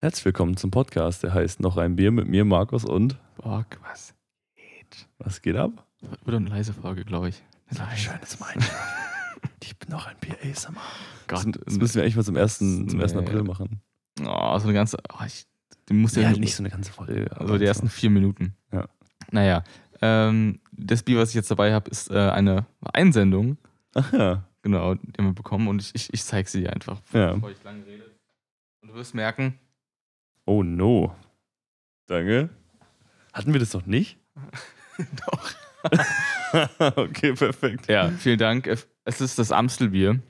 Herzlich willkommen zum Podcast, der heißt Noch ein Bier mit mir, Markus und. Bock, was geht? Was geht ab? Wird eine leise Folge, glaube ich. schönes Einschlafen. ich bin noch ein Bier ASMR. Gott, Das, das müssen wir eigentlich mal zum 1. Zum 1. Nee. April machen. Oh, so eine ganze. Oh, ich, die muss ja, Ja, nicht so eine ganze Folge. Also die ersten vier Minuten. Ja. Naja. Ähm, das Bier, was ich jetzt dabei habe, ist äh, eine Einsendung. Ach ja. Genau, die haben wir bekommen und ich, ich, ich zeige sie dir einfach, Ja. bevor ich lange rede. Und du wirst merken, Oh no. Danke. Hatten wir das doch nicht? Doch. okay, perfekt. Ja, vielen Dank. Es ist das Amstelbier.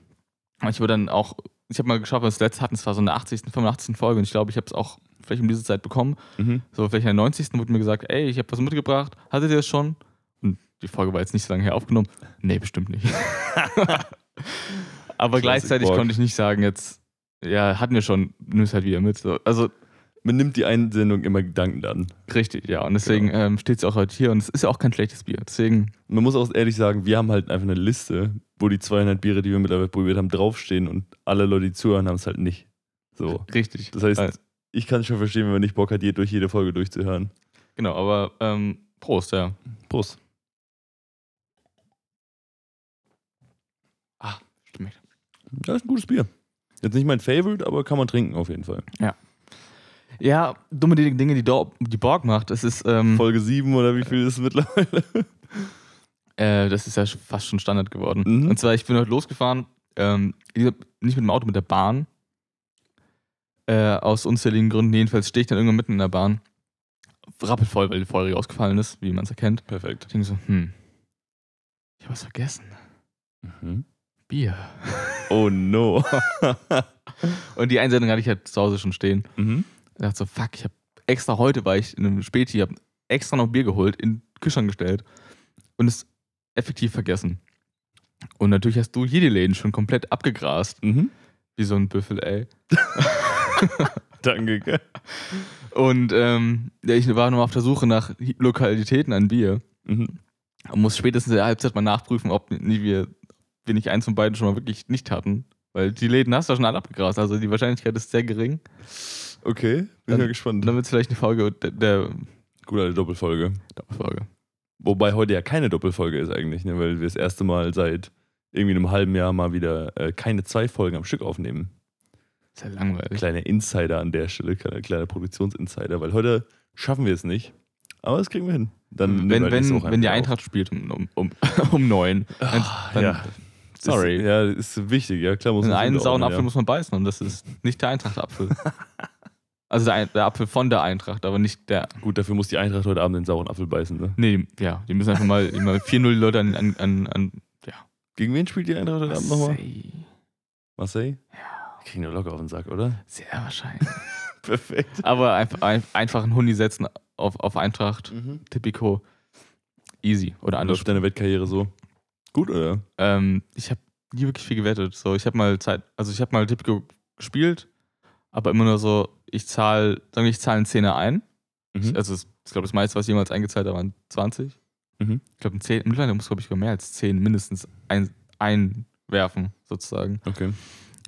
Ich wurde dann auch, ich habe mal geschaut, was wir das letzte hatten, es war so eine 80., 85. Folge und ich glaube, ich habe es auch vielleicht um diese Zeit bekommen. Mhm. So, vielleicht in der 90. wurde mir gesagt, ey, ich habe was mitgebracht, hattet ihr das schon? Und die Folge war jetzt nicht so lange her aufgenommen. Nee, bestimmt nicht. Aber Classic gleichzeitig Borg. konnte ich nicht sagen, jetzt, ja, hatten wir schon, nimm es halt wieder mit. So, also Man nimmt die Einsendung immer dankend an. richtig, ja. Und deswegen Genau. ähm, steht es auch heute hier und es ist ja auch kein schlechtes Bier. Deswegen, Man muss auch ehrlich sagen, wir haben halt einfach eine Liste, wo die 200 Biere, die wir mittlerweile probiert haben, draufstehen und alle Leute, die zuhören, haben es halt nicht. So. richtig. Das heißt, Äh, ich kann schon verstehen, wenn man nicht Bock hat, je- durch jede Folge durchzuhören. Genau, aber ähm, Prost, ja. Prost. Ah, stimmt. Das ist ein gutes Bier. Jetzt nicht mein Favorite, aber kann man trinken auf jeden Fall. Ja, dumme Dinge, die, Dor- die Borg macht. Es ist, ähm, Folge 7 oder wie viel ist es mittlerweile? Äh, das ist ja fast schon Standard geworden. Mhm. Und zwar, ich bin heute losgefahren, ähm, nicht mit dem Auto, mit der Bahn. Äh, aus unzähligen Gründen. Jedenfalls stehe ich dann irgendwann mitten in der Bahn. Rappelvoll, weil die Folge ausgefallen ist, wie man es erkennt. Perfekt. Ich denke so, hm, ich habe was vergessen. Mhm. Bier. Oh no. Und die Einsendung hatte ich halt zu Hause schon stehen. mhm. Ich dachte so, fuck, ich habe extra heute, war ich in einem Späti, habe extra noch Bier geholt, in den Kühlschrank gestellt und es effektiv vergessen. Und natürlich hast du jede Läden schon komplett abgegrast, Mhm. wie so ein Büffel, ey. Danke. gell? Und ähm, ich war noch auf der Suche nach Lokalitäten an Bier Mhm. und muss spätestens in der Halbzeit mal nachprüfen, ob wir, wir nicht eins von beiden schon mal wirklich nicht hatten. Weil die Läden hast du ja schon alle abgegrast, also die Wahrscheinlichkeit ist sehr gering. Okay, bin Dann- ja gespannt. Dann wird es vielleicht eine Folge der, der Gut, eine Doppelfolge. Folge. Wobei heute ja keine Doppelfolge ist eigentlich, ne? weil wir das erste Mal seit irgendwie einem halben Jahr mal wieder äh, keine zwei Folgen am Stück aufnehmen. Ist ja langweilig. Kleiner Insider an der Stelle, kleiner, kleiner Produktionsinsider, weil heute schaffen wir es nicht. Aber das kriegen wir hin. Dann wenn wenn, wenn die Eintracht spielt um, um, um, um neun, dann, auf. dann ja, sorry. Ist, ja, ist wichtig, ja klar muss man einen sauren Apfel muss man beißen und das ist nicht der Eintracht-Apfel. also der, der Apfel von der Eintracht, aber nicht der. Gut, dafür muss die Eintracht heute Abend den sauren Apfel beißen. Ne? Nee, die- ja, die müssen einfach mal, die mal 4-0 die Leute an, an, an, an ja. Gegen wen spielt die Eintracht heute Abend nochmal? Marseille. Marseille? Ja, Kriegen wir locker auf den Sack, oder? sehr wahrscheinlich. Perfekt. aber einfach, ein, einfach einen Hundi setzen auf, auf Eintracht, Mhm. Tipico, easy. Oder anders. Läuft deine Wettkarriere so? Gut, oder? Ähm, ich habe nie wirklich viel gewettet. So, ich habe mal Zeit, also ich habe mal Tipico gespielt, aber immer nur so, ich zahle, sagen wir, ich zahle einen Zehner ein. Mhm. Also das, ich glaube, das meiste, was ich jemals eingezahlt habe, waren 20. Mhm. Ich glaube, ein 10, mittlerweile muss, glaube ich, mehr als 10 mindestens ein, einwerfen, sozusagen. Okay.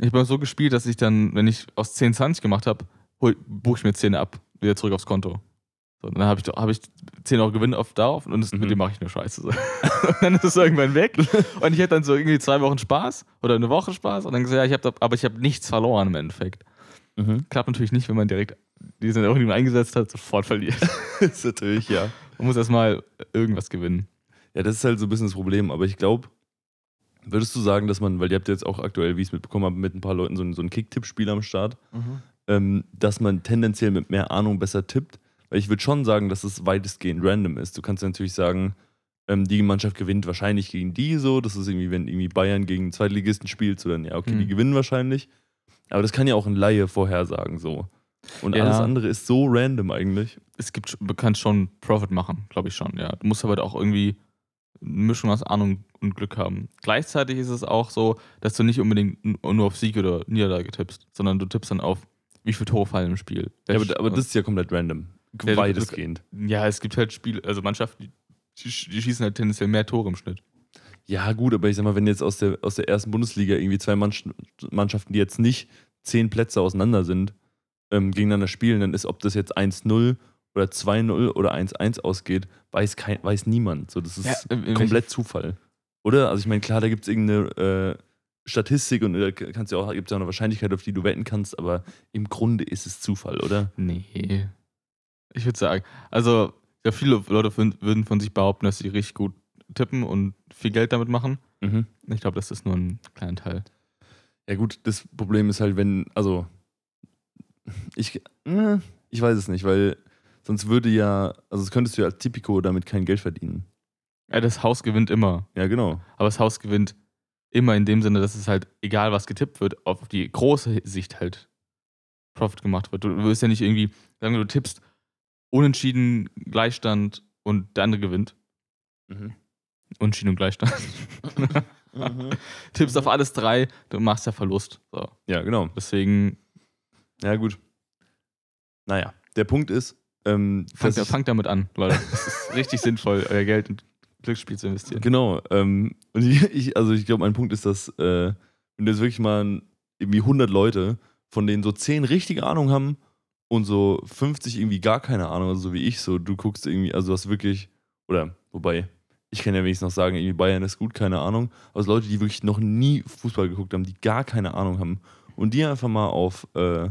Ich habe so gespielt, dass ich dann, wenn ich aus 10 20 gemacht habe, buche ich mir 10 ab, wieder zurück aufs Konto. So, dann habe ich, hab ich 10 Euro Gewinn auf darauf und das, Mhm. mit dem mache ich nur Scheiße. Und dann ist es irgendwann weg. Und ich hätte dann so irgendwie zwei Wochen Spaß oder eine Woche Spaß und dann gesagt, ja, ich habe aber ich habe nichts verloren im Endeffekt. Mhm. Klappt natürlich nicht, wenn man direkt diesen Euro, den man eingesetzt hat, sofort verliert. ist natürlich, ja. Man muss erstmal irgendwas gewinnen. Ja, das ist halt so ein bisschen das Problem, aber ich glaube, würdest du sagen, dass man, weil ihr habt jetzt auch aktuell, wie ich es mitbekommen habe, mit ein paar Leuten so ein, so ein Kick-Tipp-Spiel am Start, ähm, dass man tendenziell mit mehr Ahnung besser tippt? Weil ich würde schon sagen, dass es weitestgehend random ist. Du kannst ja natürlich sagen, ähm, die Mannschaft gewinnt wahrscheinlich gegen die so. Das ist irgendwie, wenn irgendwie Bayern gegen einen Zweitligisten spielt, so dann ja, okay, die Mhm. gewinnen wahrscheinlich. Aber das kann ja auch ein Laie vorhersagen so. Und Ja. alles andere ist so random eigentlich. Es gibt, du kannst schon Profit machen, glaube ich schon, ja. Du musst aber auch irgendwie eine Mischung aus Ahnung und Glück haben. Gleichzeitig ist es auch so, dass du nicht unbedingt nur auf Sieg oder Niederlage tippst, sondern du tippst dann auf, wie viele Tore fallen im Spiel. Ja, aber, aber das ist ja komplett random. Weitestgehend. ja, es gibt halt Spiele, also Mannschaften, die, die schießen halt tendenziell mehr Tore im Schnitt. Ja, gut, aber ich sag mal, wenn jetzt aus der, aus der ersten Bundesliga irgendwie zwei Mannsch- Mannschaften, die jetzt nicht zehn Plätze auseinander sind, ähm, gegeneinander spielen, dann ist, ob das jetzt 1-0 oder 2-0 oder 1-1 ausgeht, weiß, kein, weiß niemand. So, das ist Ja, in komplett Zufall. Oder? Also ich meine, klar, da gibt es irgendeine äh, Statistik und da kannst du auch, gibt es auch eine Wahrscheinlichkeit, auf die du wetten kannst, aber im Grunde ist es Zufall, oder? Nee. Ich würde sagen, also ja, viele Leute würden von sich behaupten, dass sie richtig gut tippen und viel Geld damit machen. Mhm. Ich glaube, das ist nur ein kleiner Teil. Ja, gut, das Problem ist halt, wenn, also, ich, äh, ich weiß es nicht, weil sonst würde ja, also das könntest du ja als Tipico damit kein Geld verdienen. Ja, das Haus gewinnt immer. Ja, genau. Aber das Haus gewinnt immer in dem Sinne, dass es halt, egal was getippt wird, auf die große Sicht halt Profit gemacht wird. Du wirst ja nicht irgendwie, sagen wir, du tippst Unentschieden, Gleichstand und der andere gewinnt. Mhm. Unentschieden und Gleichstand. tippst auf alles drei, du machst ja Verlust. So. Ja, genau. Deswegen Ja, gut. Naja, der Punkt ist, ähm, fangt, ich- fangt damit an, Leute. Es ist richtig sinnvoll, euer Geld in Glücksspiel zu investieren. Genau. Ähm, und ich, also ich glaube, mein Punkt ist, dass äh, wenn du jetzt wirklich mal irgendwie 100 Leute, von denen so 10 richtige Ahnung haben und so 50 irgendwie gar keine Ahnung, also so wie ich, so du guckst irgendwie, also du hast wirklich, oder wobei, ich kann ja wenigstens noch sagen, irgendwie Bayern ist gut, keine Ahnung, aber Leute, die wirklich noch nie Fußball geguckt haben, die gar keine Ahnung haben und die einfach mal auf, äh,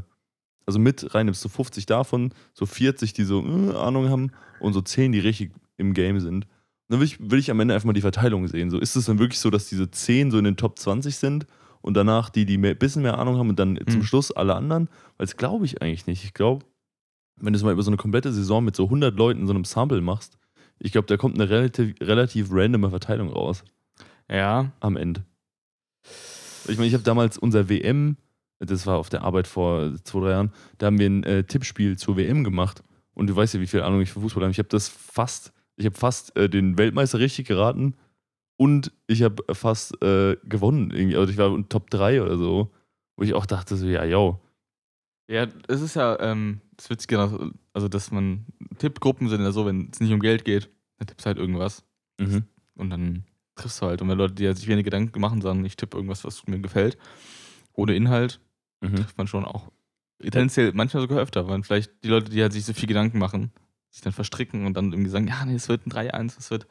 also mit reinnimmst, so 50 davon, so 40, die so äh, Ahnung haben und so 10, die richtig im Game sind. Dann will ich, will ich am Ende einfach mal die Verteilung sehen. So ist es dann wirklich so, dass diese 10 so in den Top 20 sind und danach die, die ein bisschen mehr Ahnung haben und dann zum Mhm. Schluss alle anderen? Weil das glaube ich eigentlich nicht. Ich glaube, wenn du es mal über so eine komplette Saison mit so 100 Leuten in so einem Sample machst, ich glaube, da kommt eine relativ, relativ randome Verteilung raus Ja, am Ende. Ich meine, ich habe damals unser WM, das war auf der Arbeit vor zwei, drei Jahren, da haben wir ein äh, Tippspiel zur WM gemacht. Und du weißt ja, wie viel Ahnung ich für Fußball habe. Ich habe das fast, ich habe fast äh, den Weltmeister richtig geraten und ich habe fast äh, gewonnen. Irgendwie. Also ich war in Top 3 oder so, wo ich auch dachte, so, ja, yo. Ja, es ist ja ähm, das Witzige, also dass man Tippgruppen sind ja so, wenn es nicht um Geld geht, dann tippst du halt irgendwas Mhm. und dann triffst du halt. Und wenn Leute, die sich wenig Gedanken machen, sagen, ich tippe irgendwas, was mir gefällt, ohne Inhalt, Mhm. trifft man schon auch. Tendenziell manchmal sogar öfter, weil vielleicht die Leute, die halt sich so viel Gedanken machen, sich dann verstricken und dann irgendwie sagen, ja, nee, es wird ein 3-1, es wird.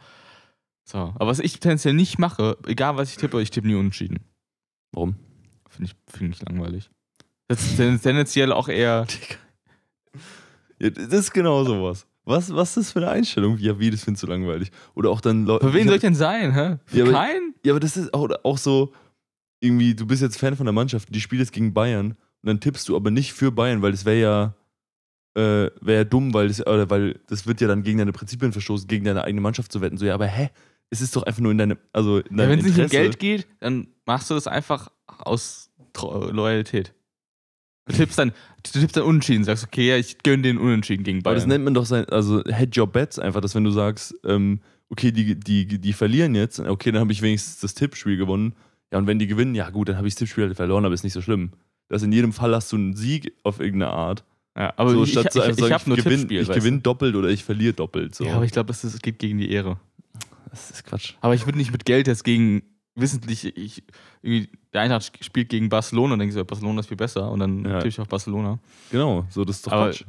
So. Aber was ich tendenziell nicht mache, egal was ich tippe, ich tippe nie unentschieden. Warum? Finde ich, find ich langweilig. Das ist ten- tendenziell auch eher. Ja, das ist genau sowas. Was, was ist das für eine Einstellung? Ja, wie, das findest du langweilig? Oder auch dann Leute. Für wen soll ich denn sein, hä? Für Ja, aber- keinen? Ja, aber das ist auch, auch so, irgendwie, du bist jetzt Fan von der Mannschaft, die spielt jetzt gegen Bayern und dann tippst du aber nicht für Bayern, weil das wäre ja, äh, wäre ja dumm, weil das, oder weil das wird ja dann gegen deine Prinzipien verstoßen, gegen deine eigene Mannschaft zu wetten. So, ja, aber hä? Es ist doch einfach nur in deine, also in Ja, deinem wenn es nicht um. Geld geht, dann machst du das einfach aus Loyalität. Du tippst dann, du tippst dann unentschieden, sagst, okay, ja, ich gönne den unentschieden gegen Aber das Bayern. nennt man doch sein, also Head Your Bets einfach, dass wenn du sagst, ähm, okay, die, die, die verlieren jetzt, okay, dann habe ich wenigstens das Tippspiel gewonnen. Ja, und wenn die gewinnen, ja gut, dann habe ich das Tippspiel halt verloren, aber ist nicht so schlimm. Das in jedem Fall hast du einen Sieg auf irgendeine Art. Ja, aber so, ich, statt ich, ich, ich sagen, habe nur gewinn- Tippspiel. ich gewinne doppelt oder ich verliere doppelt. So. Ja, aber ich glaube, es ist- geht gegen die Ehre. das ist Quatsch. Aber ich würde nicht mit Geld jetzt gegen, wissentlich, ich, irgendwie, der Eintracht spielt gegen Barcelona und denkst du, Barcelona ist viel besser und dann Ja. tippe ich auf Barcelona. Genau, so das ist doch Aber- Quatsch.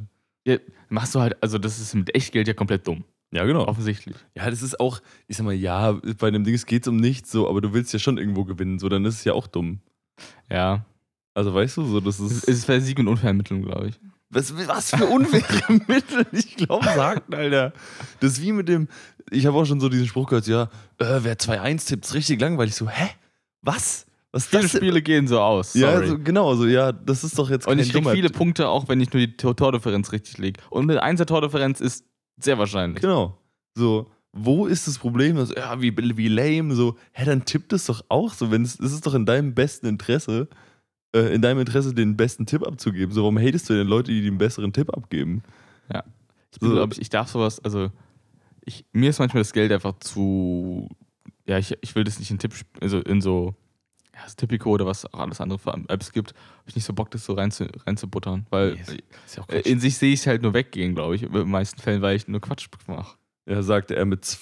Ja, machst du halt, also das ist mit Echtgeld ja komplett dumm. Ja, genau. Offensichtlich. Ja, das ist auch, ich sag mal, ja, bei dem Ding geht es um nichts, so, aber du willst ja schon irgendwo gewinnen, so, dann ist es ja auch dumm. Ja. Also weißt du, so, das Es ist. ist wäre Sieg und Unvermittlung, glaube ich. Was, was für unfaire Mittel, ich glaube, sagten, Alter. Das ist wie mit dem, ich habe auch schon so diesen Spruch gehört, ja, äh, wer 2-1 tippt, ist richtig langweilig. So, hä? Was? Was Viele das? Spiele gehen so aus. Ja, sorry. so, genau, so, ja, das ist doch jetzt und ich kriege viele Punkte, auch wenn ich nur die Tor- Tordifferenz richtig lege. Und eine 1er Tordifferenz ist sehr wahrscheinlich. Genau. So, wo ist das Problem? Also, ja, wie, wie lame, so, hä, dann tippt es doch auch so, wenn es, es ist doch in deinem besten Interesse, äh, in deinem Interesse, den besten Tipp abzugeben. So, warum hatest du denn Leute, die den besseren Tipp abgeben? Ich bin, So. glaube ich, ich darf sowas, also ich, mir ist manchmal das Geld einfach zu, ja, ich, ich will das nicht in Tipp, also in so, ja, das Tipico oder was auch alles andere für Apps gibt, habe ich nicht so Bock, das so rein zu, reinzubuttern, weil ja äh, in sich sehe ich es halt nur weggehen, glaube ich, in den meisten Fällen, weil ich nur Quatsch mache. Ja, sagte er mit zw-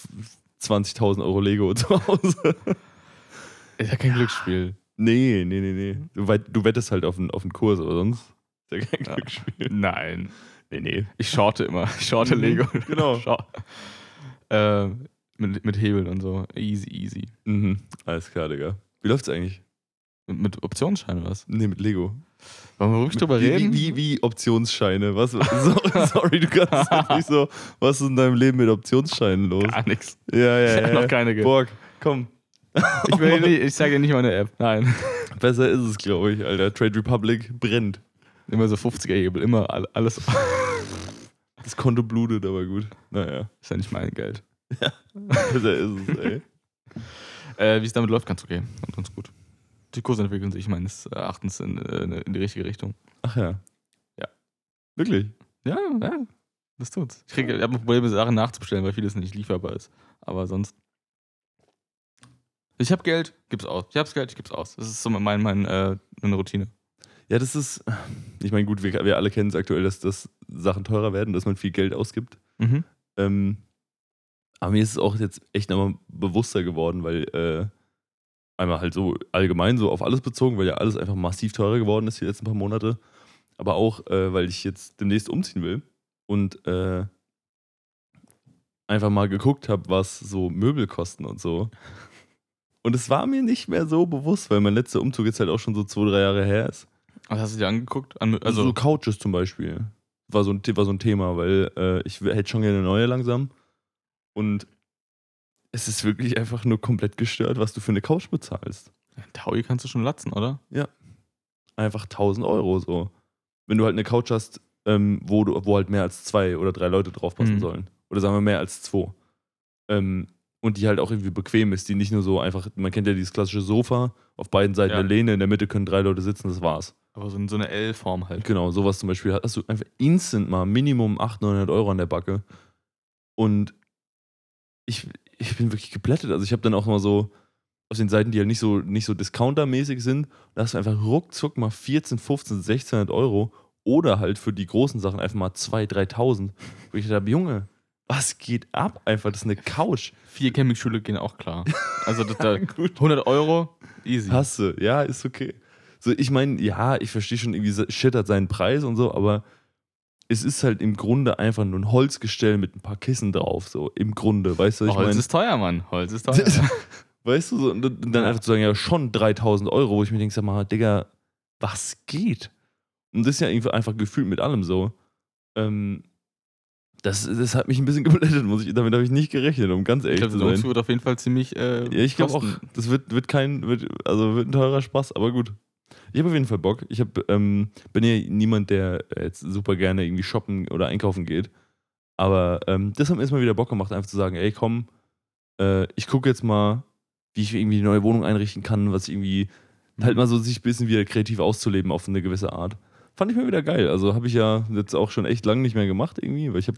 20.000 Euro Lego zu Hause. Ist ja kein Glücksspiel. nee, nee, nee, nee. Du, du wettest halt auf einen, auf einen Kurs oder sonst. Ist ja kein Ja. Glücksspiel. Nein. Nee, nee. Ich shorte immer. Ich shorte Mhm, Lego. genau. Short. Äh, mit, mit Hebeln und so. Easy, easy. Mhm. Alles klar, Digga. Wie läuft's eigentlich? Mit, mit Optionsschein oder was? Nee, mit Lego. Wollen wir wirklich drüber wie, reden? Wie, wie, wie Optionsscheine? Was, so, sorry, du kannst nicht so. Was ist in deinem Leben mit Optionsscheinen los? Gar nichts. Ja, Ich ja, habe ja. noch keine ge Borg, komm. Ich, will nicht, ich sage dir nicht meine App. Nein. Besser ist es, glaube ich, Alter. Trade Republic brennt. Immer so 50er-Hebel. Immer all- alles. Das Konto blutet, aber gut. Naja, Ist ja nicht mein Geld. besser ist es, ey. Äh, Wie es damit läuft, ganz okay. Und ganz gut. Die Kurse entwickeln sich meines Erachtens in, äh, in die richtige Richtung. Ach ja. Ja. Wirklich? Ja, ja. Das tut's. Ich, krieg- ich habe Probleme, Sachen nachzubestellen, weil vieles nicht lieferbar ist. Aber sonst. Ich habe Geld, gib's aus. Ich hab's Geld, ich gib's aus. Das ist so mein, mein, äh, meine Routine. Ja, das ist. Ich meine, gut, wir, wir alle kennen es aktuell, dass, dass Sachen teurer werden, dass man viel Geld ausgibt. Mhm. Ähm, aber mir ist es auch jetzt echt nochmal bewusster geworden, weil äh, einmal halt so allgemein so auf alles bezogen, weil ja alles einfach massiv teurer geworden ist die letzten paar Monate. Aber auch, äh, weil ich jetzt demnächst umziehen will und äh, einfach mal geguckt habe, was so Möbel kosten und so. Und es war mir nicht mehr so bewusst, weil mein letzter Umzug jetzt halt auch schon so zwei, drei Jahre her ist. Was hast du dir angeguckt? An, Also also, so Couches zum Beispiel. War so ein, war so ein Thema, weil äh, ich hätte schon gerne eine neue langsam. Und es ist wirklich einfach nur komplett gestört, was du für eine Couch bezahlst. Taui kannst du schon latzen, oder? Einfach 1000 Euro so. Wenn du halt eine Couch hast, ähm, wo, du, wo halt mehr als zwei oder drei Leute draufpassen Mhm. sollen. Oder sagen wir mehr als zwei. Ähm, und die halt auch irgendwie bequem ist, die nicht nur so einfach, man kennt ja dieses klassische Sofa, auf beiden Seiten Ja. eine Lehne, in der Mitte können drei Leute sitzen, das war's. Aber so, in so eine L-Form halt. Genau, sowas zum Beispiel hast du einfach instant mal Minimum 800, 900 Euro an der Backe. Und ich, ich bin wirklich geplättet. Also ich habe dann auch mal so auf den Seiten, die halt nicht so, nicht so Discounter-mäßig sind, da hast du einfach ruckzuck mal 14, 15, 1600 Euro oder halt für die großen Sachen einfach mal 2.000, 3.000. Wo ich dachte, Junge, was geht ab? Einfach, das ist eine Couch. Vier Campingstühle gehen auch klar. Also das, da, 100 Euro, easy. Hasse, ja, ist okay. So, ich meine, ja, ich verstehe schon, irgendwie se- shit hat seinen Preis und so, aber es ist halt im Grunde einfach nur ein Holzgestell mit ein paar Kissen drauf, so im Grunde, weißt du, was ich Holz meine? ist teuer, Mann. Holz ist teuer. Weißt du, so, und dann einfach zu sagen, ja, schon 3000 Euro, wo ich mir denke, sag mal, Digga, was geht? Und das ist ja irgendwie einfach gefühlt mit allem so. Ähm, das, das hat mich ein bisschen geblättet, muss ich, damit habe ich nicht gerechnet, um ganz ich ehrlich glaube, zu sein. Umzug wird auf jeden Fall ziemlich. Äh, Ja, ich glaube auch, das wird, wird kein, wird, also wird ein teurer Spaß, aber gut. Ich habe auf jeden Fall Bock. Ich hab, ähm, bin ja niemand, der jetzt super gerne irgendwie shoppen oder einkaufen geht. Aber ähm, das hat mir erstmal wieder Bock gemacht, einfach zu sagen, ey komm, äh, ich gucke jetzt mal, wie ich irgendwie die neue Wohnung einrichten kann, was irgendwie halt mal so sich ein bisschen wieder kreativ auszuleben auf eine gewisse Art. Fand ich mir wieder geil. Also habe ich ja jetzt auch schon echt lange nicht mehr gemacht irgendwie, weil ich hab,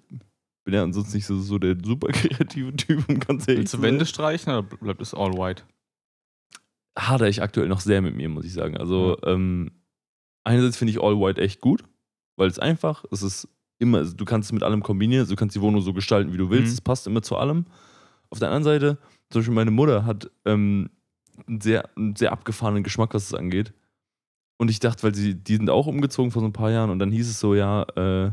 bin ja ansonsten nicht so, so der super kreative Typ, um ganz ehrlich Willst du Wände streichen oder bleibt es all white? Hadere ich aktuell noch sehr mit mir, muss ich sagen. Also, ähm, einerseits finde ich All White echt gut, weil es einfach, es ist immer, also du kannst es mit allem kombinieren, also du kannst die Wohnung so gestalten, wie du willst, Mhm. es passt immer zu allem. Auf der anderen Seite, zum Beispiel meine Mutter hat ähm, einen, sehr, einen sehr abgefahrenen Geschmack, was es angeht. Und ich dachte, weil sie, die sind auch umgezogen vor so ein paar Jahren und dann hieß es so, ja, äh,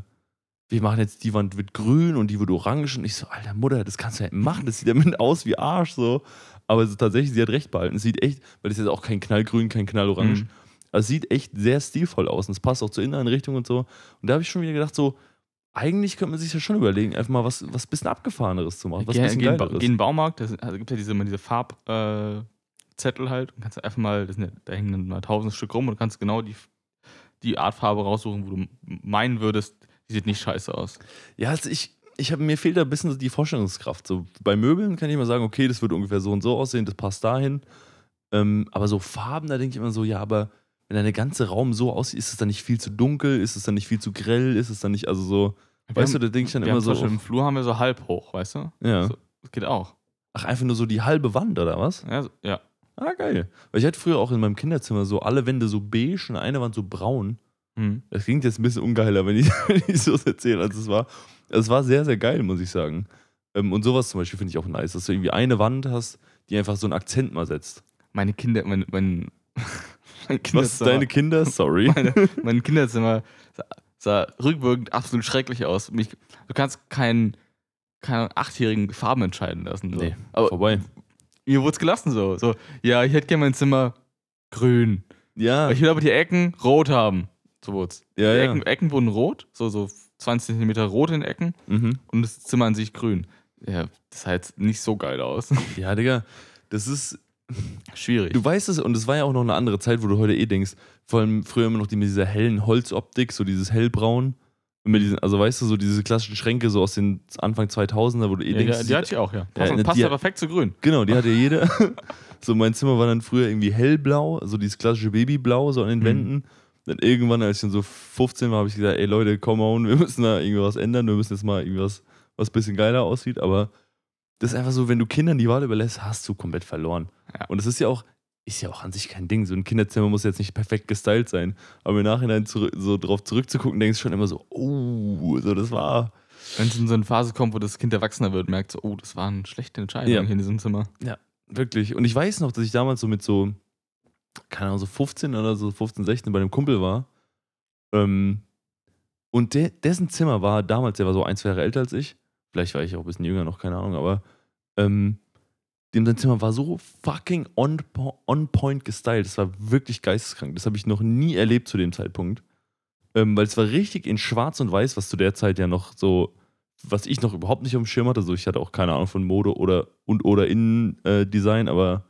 wir machen jetzt, die Wand wird grün und die wird orange. Und ich so, alter Mutter, das kannst du ja nicht machen, das sieht damit aus wie Arsch so. Aber es ist tatsächlich, sie hat recht behalten. Es sieht echt, weil es ist jetzt auch kein Knallgrün, kein Knallorange. Mhm. Aber es sieht echt sehr stilvoll aus und es passt auch zur Inneneinrichtung und so. Und da habe ich schon wieder gedacht, so, eigentlich könnte man sich ja schon überlegen, einfach mal was, was bisschen abgefahreneres zu machen, was Geh, bisschen geh, in, Ba- geileres. geh in den Baumarkt, da also gibt ja diese, immer diese Farbzettel äh, halt und kannst einfach mal, das sind ja, da hängen dann mal tausend Stück rum und du kannst genau die, die Art Farbe raussuchen, wo du meinen würdest, die sieht nicht scheiße aus. Ja, also ich, ich hab, mir fehlt da ein bisschen so die Vorstellungskraft. So bei Möbeln kann ich mal sagen, okay, das wird ungefähr so und so aussehen, das passt dahin. Ähm, aber so Farben, da denke ich immer so, ja, aber wenn deine ganze Raum so aussieht, ist es dann nicht viel zu dunkel, ist es dann nicht viel zu grell, ist es dann nicht, also so, Wir weißt haben- du, da denke ich dann immer so, im Flur haben wir so halb hoch, weißt du? ja. So, das geht auch. Ach, einfach nur so die halbe Wand, oder was? Ja, so, ja. Ah, geil. Weil ich hatte früher auch in meinem Kinderzimmer so alle Wände so beige und eine Wand so braun. Mhm. Das klingt jetzt ein bisschen ungeiler, wenn ich, wenn ich so erzähle, als es war. Es war sehr, sehr geil, muss ich sagen. Ähm, und sowas zum Beispiel finde ich auch nice, dass du irgendwie eine Wand hast, die einfach so einen Akzent mal setzt. Meine Kinder, mein, mein, Mein Was ist deine Kinder? Sorry. meine, mein Kinderzimmer sah, rückwirkend absolut schrecklich aus. Mich, du kannst keinen, keinen achtjährigen Farben entscheiden lassen. So. Nee, Aber Vorbei. mir wurde es gelassen so. so. Ja, ich hätte gerne mein Zimmer grün. Ja, Ich will aber die Ecken rot haben. So wurd's. ja, die ja. Ecken, Ecken wurden rot, so, so 20 cm rot in Ecken Mhm. und das Zimmer an sich grün. Ja, das sah jetzt nicht so geil aus. Ja, Digga, das ist, Schwierig. du weißt es, und es war ja auch noch eine andere Zeit, wo du heute eh denkst, vor allem früher immer noch die mit dieser hellen Holzoptik, so dieses hellbraun. Diesen, also weißt du, so diese klassischen Schränke so aus den Anfang 2000er, wo du eh ja, denkst, die, die hatte ich auch, ja. Passt, Ja, passt ja perfekt zu grün. Genau, die hatte jeder. so, mein Zimmer war dann früher irgendwie hellblau, so dieses klassische Babyblau, so an den Mhm. Wänden. Dann irgendwann, als ich dann so 15 war, habe ich gesagt, ey Leute, come on, wir müssen da irgendwas ändern, wir müssen jetzt mal irgendwas, was ein bisschen geiler aussieht. Aber das ist einfach so, wenn du Kindern die Wahl überlässt, hast du komplett verloren. Ja. Und das ist ja auch, ist ja auch an sich kein Ding. So ein Kinderzimmer muss jetzt nicht perfekt gestylt sein. Aber im Nachhinein zurück, so drauf zurückzugucken, denkst du schon immer so, oh, so das war. Wenn es in so eine Phase kommt, wo das Kind erwachsener wird, merkt so, oh, das war eine schlechte Entscheidung Ja. hier in diesem Zimmer. Wirklich. Und ich weiß noch, dass ich damals so mit so, keine Ahnung, so 15 oder so 15, 16 bei einem Kumpel war. Ähm, und der, dessen Zimmer war damals, der war so ein, zwei Jahre älter als ich. Vielleicht war ich auch ein bisschen jünger noch, keine Ahnung, aber ähm, dem sein Zimmer war so fucking on, po- on point gestylt. Das war wirklich geisteskrank. Das habe ich noch nie erlebt zu dem Zeitpunkt. Ähm, weil es war richtig in schwarz und weiß, was zu der Zeit ja noch so, was ich noch überhaupt nicht auf dem Schirm hatte. So, ich hatte auch keine Ahnung von Mode oder und oder Innendesign, aber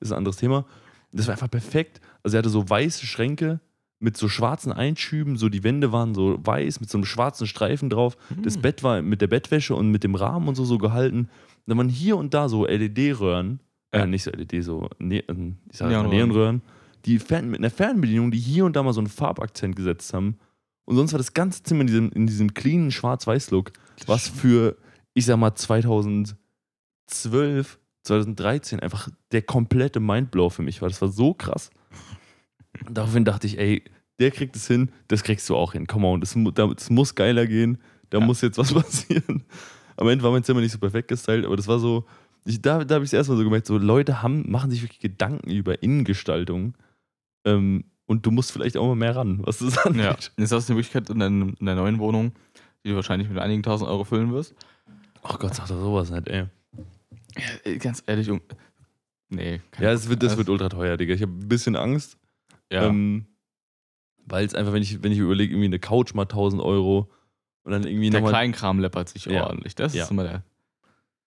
ist ein anderes Thema. Das war einfach perfekt. Also er hatte so weiße Schränke mit so schwarzen Einschüben, so die Wände waren so weiß mit so einem schwarzen Streifen drauf. Das Hm. Bett war mit der Bettwäsche und mit dem Rahmen und so so gehalten. Da waren hier und da so LED-Röhren, äh, Ja. nicht so LED, so ne äh, ich sag mal Neonröhren, die Fern mit einer Fernbedienung, die hier und da mal so einen Farbakzent gesetzt haben. Und sonst war das ganze Zimmer in diesem, in diesem cleanen Schwarz-Weiß-Look, was für, ich sag mal, 2012, 2013 einfach der komplette Mindblow für mich war. Das war so krass. Und daraufhin dachte ich, ey, der kriegt es hin, das kriegst du auch hin. Come on, das, das muss geiler gehen, da Ja. muss jetzt was passieren. Am Ende war mein Zimmer nicht so perfekt gestylt, aber das war so, ich, da, da habe ich es erstmal so gemerkt, so Leute haben, machen sich wirklich Gedanken über Innengestaltung ähm, und du musst vielleicht auch mal mehr ran, was das angeht. Ja, jetzt hast du die Möglichkeit in, deinem, in der neuen Wohnung, die du wahrscheinlich mit einigen tausend Euro füllen wirst. Ach Gott, sag doch sowas nicht, ey. Äh, Ganz ehrlich, um. Nee. keine Ja, es wird, das wird ultra teuer, Digga. Ich habe ein bisschen Angst, Ja. ähm, weil es einfach, wenn ich, wenn ich überlege, irgendwie eine Couch mal 1000 Euro und dann irgendwie der nochmal Kleinkram läppert sich Ja. ordentlich. Das Ja. ist immer der.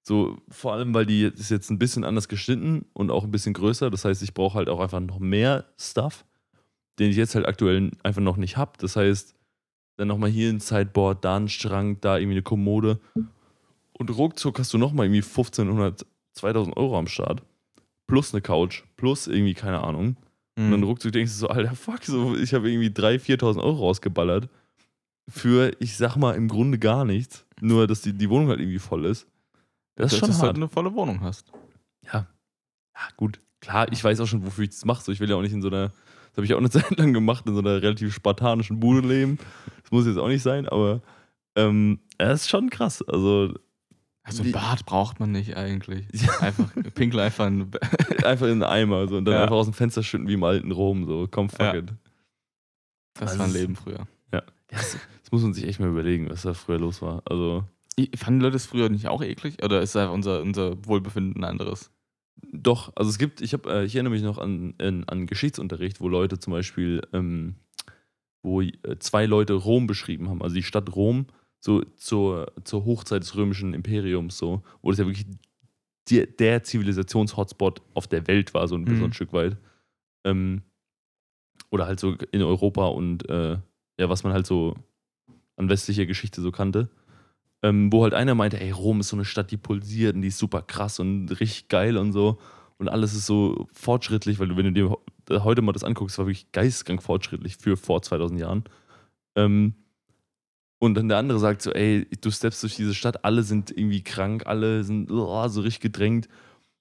So, vor allem, weil die ist jetzt ein bisschen anders geschnitten und auch ein bisschen größer. Das heißt, ich brauche halt auch einfach noch mehr Stuff, den ich jetzt halt aktuell einfach noch nicht habe. Das heißt, dann nochmal hier ein Sideboard, da ein Schrank, da irgendwie eine Kommode. Und ruckzuck hast du nochmal irgendwie 1500, 2000 Euro am Start. Plus eine Couch, plus irgendwie, keine Ahnung. Und dann Mhm. ruckzuck denkst du so, Alter, fuck, so, ich habe irgendwie 3.000, 4.000 Euro rausgeballert. Für, ich sag mal, im Grunde gar nichts. Nur, dass die, die Wohnung halt irgendwie voll ist. Das ist schon dass du hart. halt eine volle Wohnung hast. Ja. Ja, gut. Klar, ich weiß auch schon, wofür ich das mache. So, ich will ja auch nicht in so einer, das habe ich auch eine Zeit lang gemacht, in so einer relativ spartanischen Bude leben. Das muss jetzt auch nicht sein, aber ähm, das ist schon krass. Also Also ein Bad braucht man nicht eigentlich. Ja. Einfach, pinkel einfach ein Be- einfach in den Eimer so, und dann Ja. einfach aus dem Fenster schütten wie im alten Rom. So, komm, fuck Ja. it. Das Also war ein Leben früher. Das, das muss man sich echt mal überlegen, was da früher los war. Also, Ich- Fanden Leute es früher nicht auch eklig? Oder ist einfach unser, unser Wohlbefinden ein anderes? Doch, also es gibt, ich habe, äh, ich erinnere mich noch an, an, an Geschichtsunterricht, wo Leute zum Beispiel, ähm, wo äh, zwei Leute Rom beschrieben haben, also die Stadt Rom, so zur, zur Hochzeit des römischen Imperiums, so, wo das ja wirklich die, der Zivilisations-Hotspot auf der Welt war, so ein, Mhm. so ein Stück weit. Ähm, oder halt so in Europa und äh, ja, was man halt so an westlicher Geschichte so kannte. Ähm, wo halt einer meinte, ey, Rom ist so eine Stadt, die pulsiert und die ist super krass und richtig geil und so. Und alles ist so fortschrittlich, weil du, wenn du dir heute mal das anguckst, war wirklich geisteskrank fortschrittlich für vor 2000 Jahren. Ähm, und dann der andere sagt so, ey, du steppst durch diese Stadt, alle sind irgendwie krank, alle sind oh, so richtig gedrängt.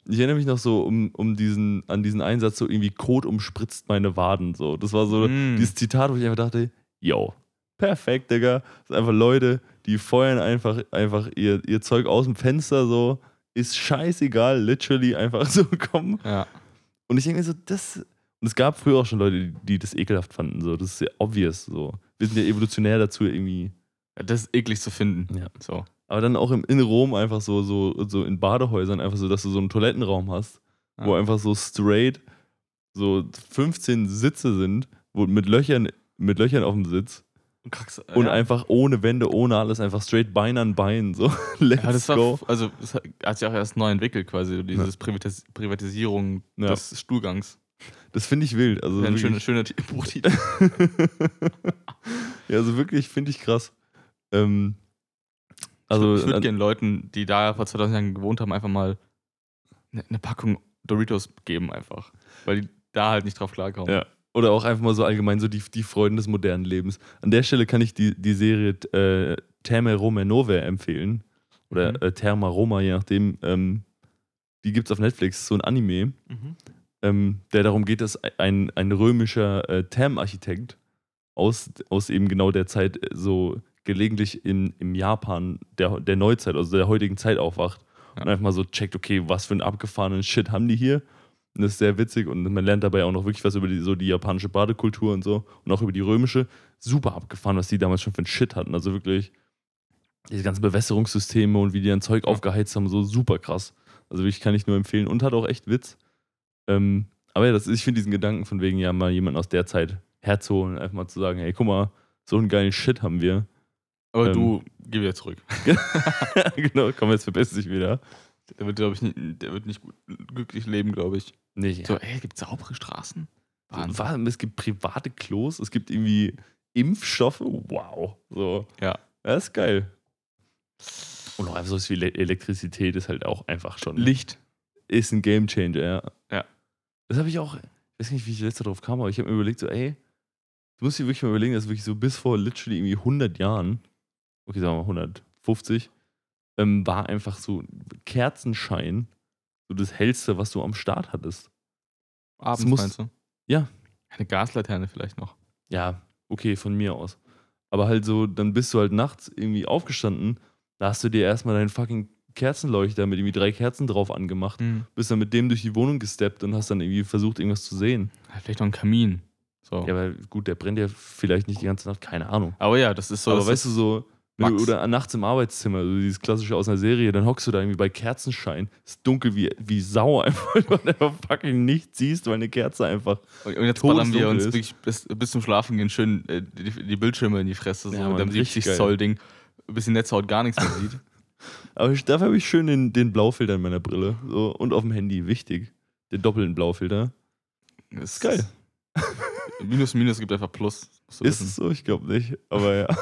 Ich erinnere mich noch so um, um diesen, an diesen Einsatz, so irgendwie Kot umspritzt meine Waden. So. Das war so Mm. dieses Zitat, wo ich einfach dachte, yo, perfekt, Digga. Das sind einfach Leute, die feuern einfach, einfach ihr, ihr Zeug aus dem Fenster so. Ist scheißegal, literally einfach so kommen. Ja. Und ich denke mir so, das. Und es gab früher auch schon Leute, die, die das ekelhaft fanden. So. Das ist ja obvious. So. Wir sind ja evolutionär dazu irgendwie. Ja, das ist eklig zu finden. Ja. So. Aber dann auch im, in Rom einfach so, so, so in Badehäusern einfach so, dass du so einen Toilettenraum hast, wo Ja. einfach so straight so 15 Sitze sind, wo mit Löchern, mit Löchern auf dem Sitz Und, krass, und ja. einfach ohne Wände, ohne alles, einfach straight Bein an Bein. So, let's Ja, das war, go. also das hat sich auch erst neu entwickelt quasi, dieses Privatis Privatisierung Ja. des Stuhlgangs. Das finde ich wild. Also Ja, ein schöner, schöner Ti- Buchtitel. ja, also wirklich finde ich krass. Ähm, also, ich würde gerne Leuten, die da vor 2000 Jahren gewohnt haben, einfach mal eine, eine Packung Doritos geben einfach. Weil die da halt nicht drauf klarkommen. Ja. Oder auch einfach mal so allgemein so die, die Freuden des modernen Lebens. An der Stelle kann ich die, die Serie äh, Terme Rome Nove empfehlen. Oder Mhm. äh, Terma Roma, je nachdem. Ähm, die gibt es auf Netflix, so ein Anime, Mhm. ähm, der darum geht, dass ein, ein römischer äh, Thermarchitekt aus, aus eben genau der Zeit äh, so gelegentlich in, im Japan der, der Neuzeit, also der heutigen Zeit aufwacht Ja. und einfach mal so checkt, okay, was für einen abgefahrenen Shit haben die hier? Und das ist sehr witzig und man lernt dabei auch noch wirklich was über die, so die japanische Badekultur und so und auch über die römische. Super abgefahren, was die damals schon für einen Shit hatten. Also wirklich diese ganzen Bewässerungssysteme und wie die dann Zeug Ja. aufgeheizt haben, so super krass. Also wirklich kann ich nur empfehlen und hat auch echt Witz. Ähm, aber ja, das, ich finde diesen Gedanken von wegen ja mal jemanden aus der Zeit herzuholen, einfach mal zu sagen, hey, guck mal, so einen geilen Shit haben wir. Aber Ähm. du, geh wieder zurück. genau, komm, jetzt verbessere ich wieder. Der wird, glaube ich, nicht, der wird nicht gut, glücklich leben, glaube ich. Nicht. So, ey, gibt saubere Straßen? Wahnsinn. Es gibt private Klos, es gibt irgendwie Impfstoffe. Wow. So. Ja. Das ist geil. Und auch einfach so wie Le- Elektrizität ist halt auch einfach schon. Licht. Ist ein Gamechanger, ja. Ja. Das habe ich auch, ich weiß nicht, wie ich letztes drauf kam, aber ich habe mir überlegt, so, ey, du musst dir wirklich mal überlegen, dass wirklich so bis vor literally irgendwie 100 Jahren, okay, sagen wir mal 150, ähm, war einfach so Kerzenschein so das Hellste, was du am Start hattest. Abends muss- meinst du? Ja. Eine Gaslaterne vielleicht noch. Ja, okay, von mir aus. Aber halt so, dann bist du halt nachts irgendwie aufgestanden, da hast du dir erstmal deinen fucking Kerzenleuchter mit irgendwie drei Kerzen drauf angemacht, bist dann mit dem durch die Wohnung gesteppt und hast dann irgendwie versucht, irgendwas zu sehen. Vielleicht noch ein Kamin. So. Ja, aber gut, der brennt ja vielleicht nicht die ganze Nacht, keine Ahnung. Aber ja, das ist so. aber weißt du, so, Max. oder nachts im Arbeitszimmer, so dieses klassische aus einer Serie, dann hockst du da irgendwie bei Kerzenschein, ist dunkel wie, wie Sau einfach, weil du einfach fucking nichts siehst, weil eine Kerze einfach. Und jetzt ballern wir uns wirklich bis, bis zum Schlafen gehen schön äh, die, die Bildschirme in die Fresse, so Ja, mit richtig 70 geil. Zoll Ding, bis die Netzhaut gar nichts mehr sieht. Aber ich, dafür habe ich schön den, den Blaufilter in meiner Brille. So, und auf dem Handy, wichtig. Den doppelten Blaufilter. Das ist geil. Minus, Minus gibt einfach Plus. Ist es so? Ich glaube nicht. Aber ja.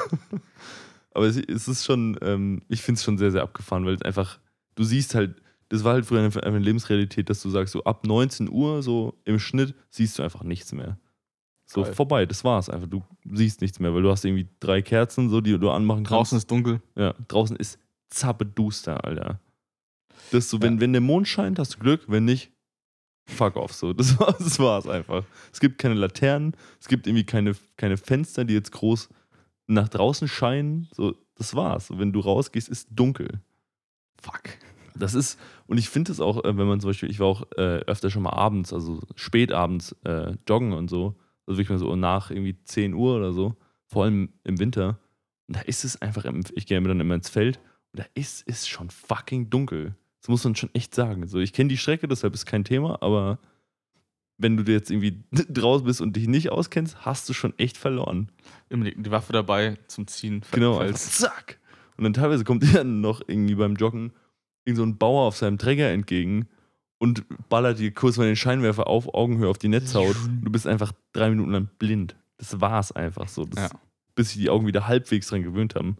Aber es, es ist schon, ähm, ich finde es schon sehr, sehr abgefahren, weil es einfach, du siehst halt, das war halt früher eine, eine Lebensrealität, dass du sagst, so ab 19 Uhr, so im Schnitt, siehst du einfach nichts mehr. So Geil. vorbei, das war's einfach. Du siehst nichts mehr, weil du hast irgendwie drei Kerzen, so, die du anmachen kannst. Draußen ist dunkel. Ja, draußen ist zappeduster, Alter. Das so, wenn, wenn der Mond scheint, hast du Glück, wenn nicht, fuck off. So. Das, war, das war's einfach. Es gibt keine Laternen, es gibt irgendwie keine, keine Fenster, die jetzt groß nach draußen scheinen. So, das war's. So, wenn du rausgehst, ist dunkel. Fuck. Das ist, und ich finde es auch, äh, wenn man zum Beispiel, ich war auch äh, öfter schon mal abends, also spätabends äh, joggen und so, also wirklich mal so nach irgendwie 10 Uhr oder so, vor allem im Winter. Und da ist es einfach, ich gehe mir dann immer ins Feld und da ist es schon fucking dunkel. Das muss man schon echt sagen. So, ich kenne die Strecke, deshalb ist kein Thema, aber wenn du jetzt irgendwie draußen bist und dich nicht auskennst, hast du schon echt verloren. Immer die, die Waffe dabei zum Ziehen. Genau, einfach zack. Und dann teilweise kommt dir dann noch irgendwie beim Joggen irgend so ein Bauer auf seinem Träger entgegen und ballert dir kurz mal den Scheinwerfer auf Augenhöhe auf die Netzhaut. Du bist einfach drei Minuten lang blind. Das war's einfach so. Das, Ja. Bis sich die Augen wieder halbwegs dran gewöhnt haben.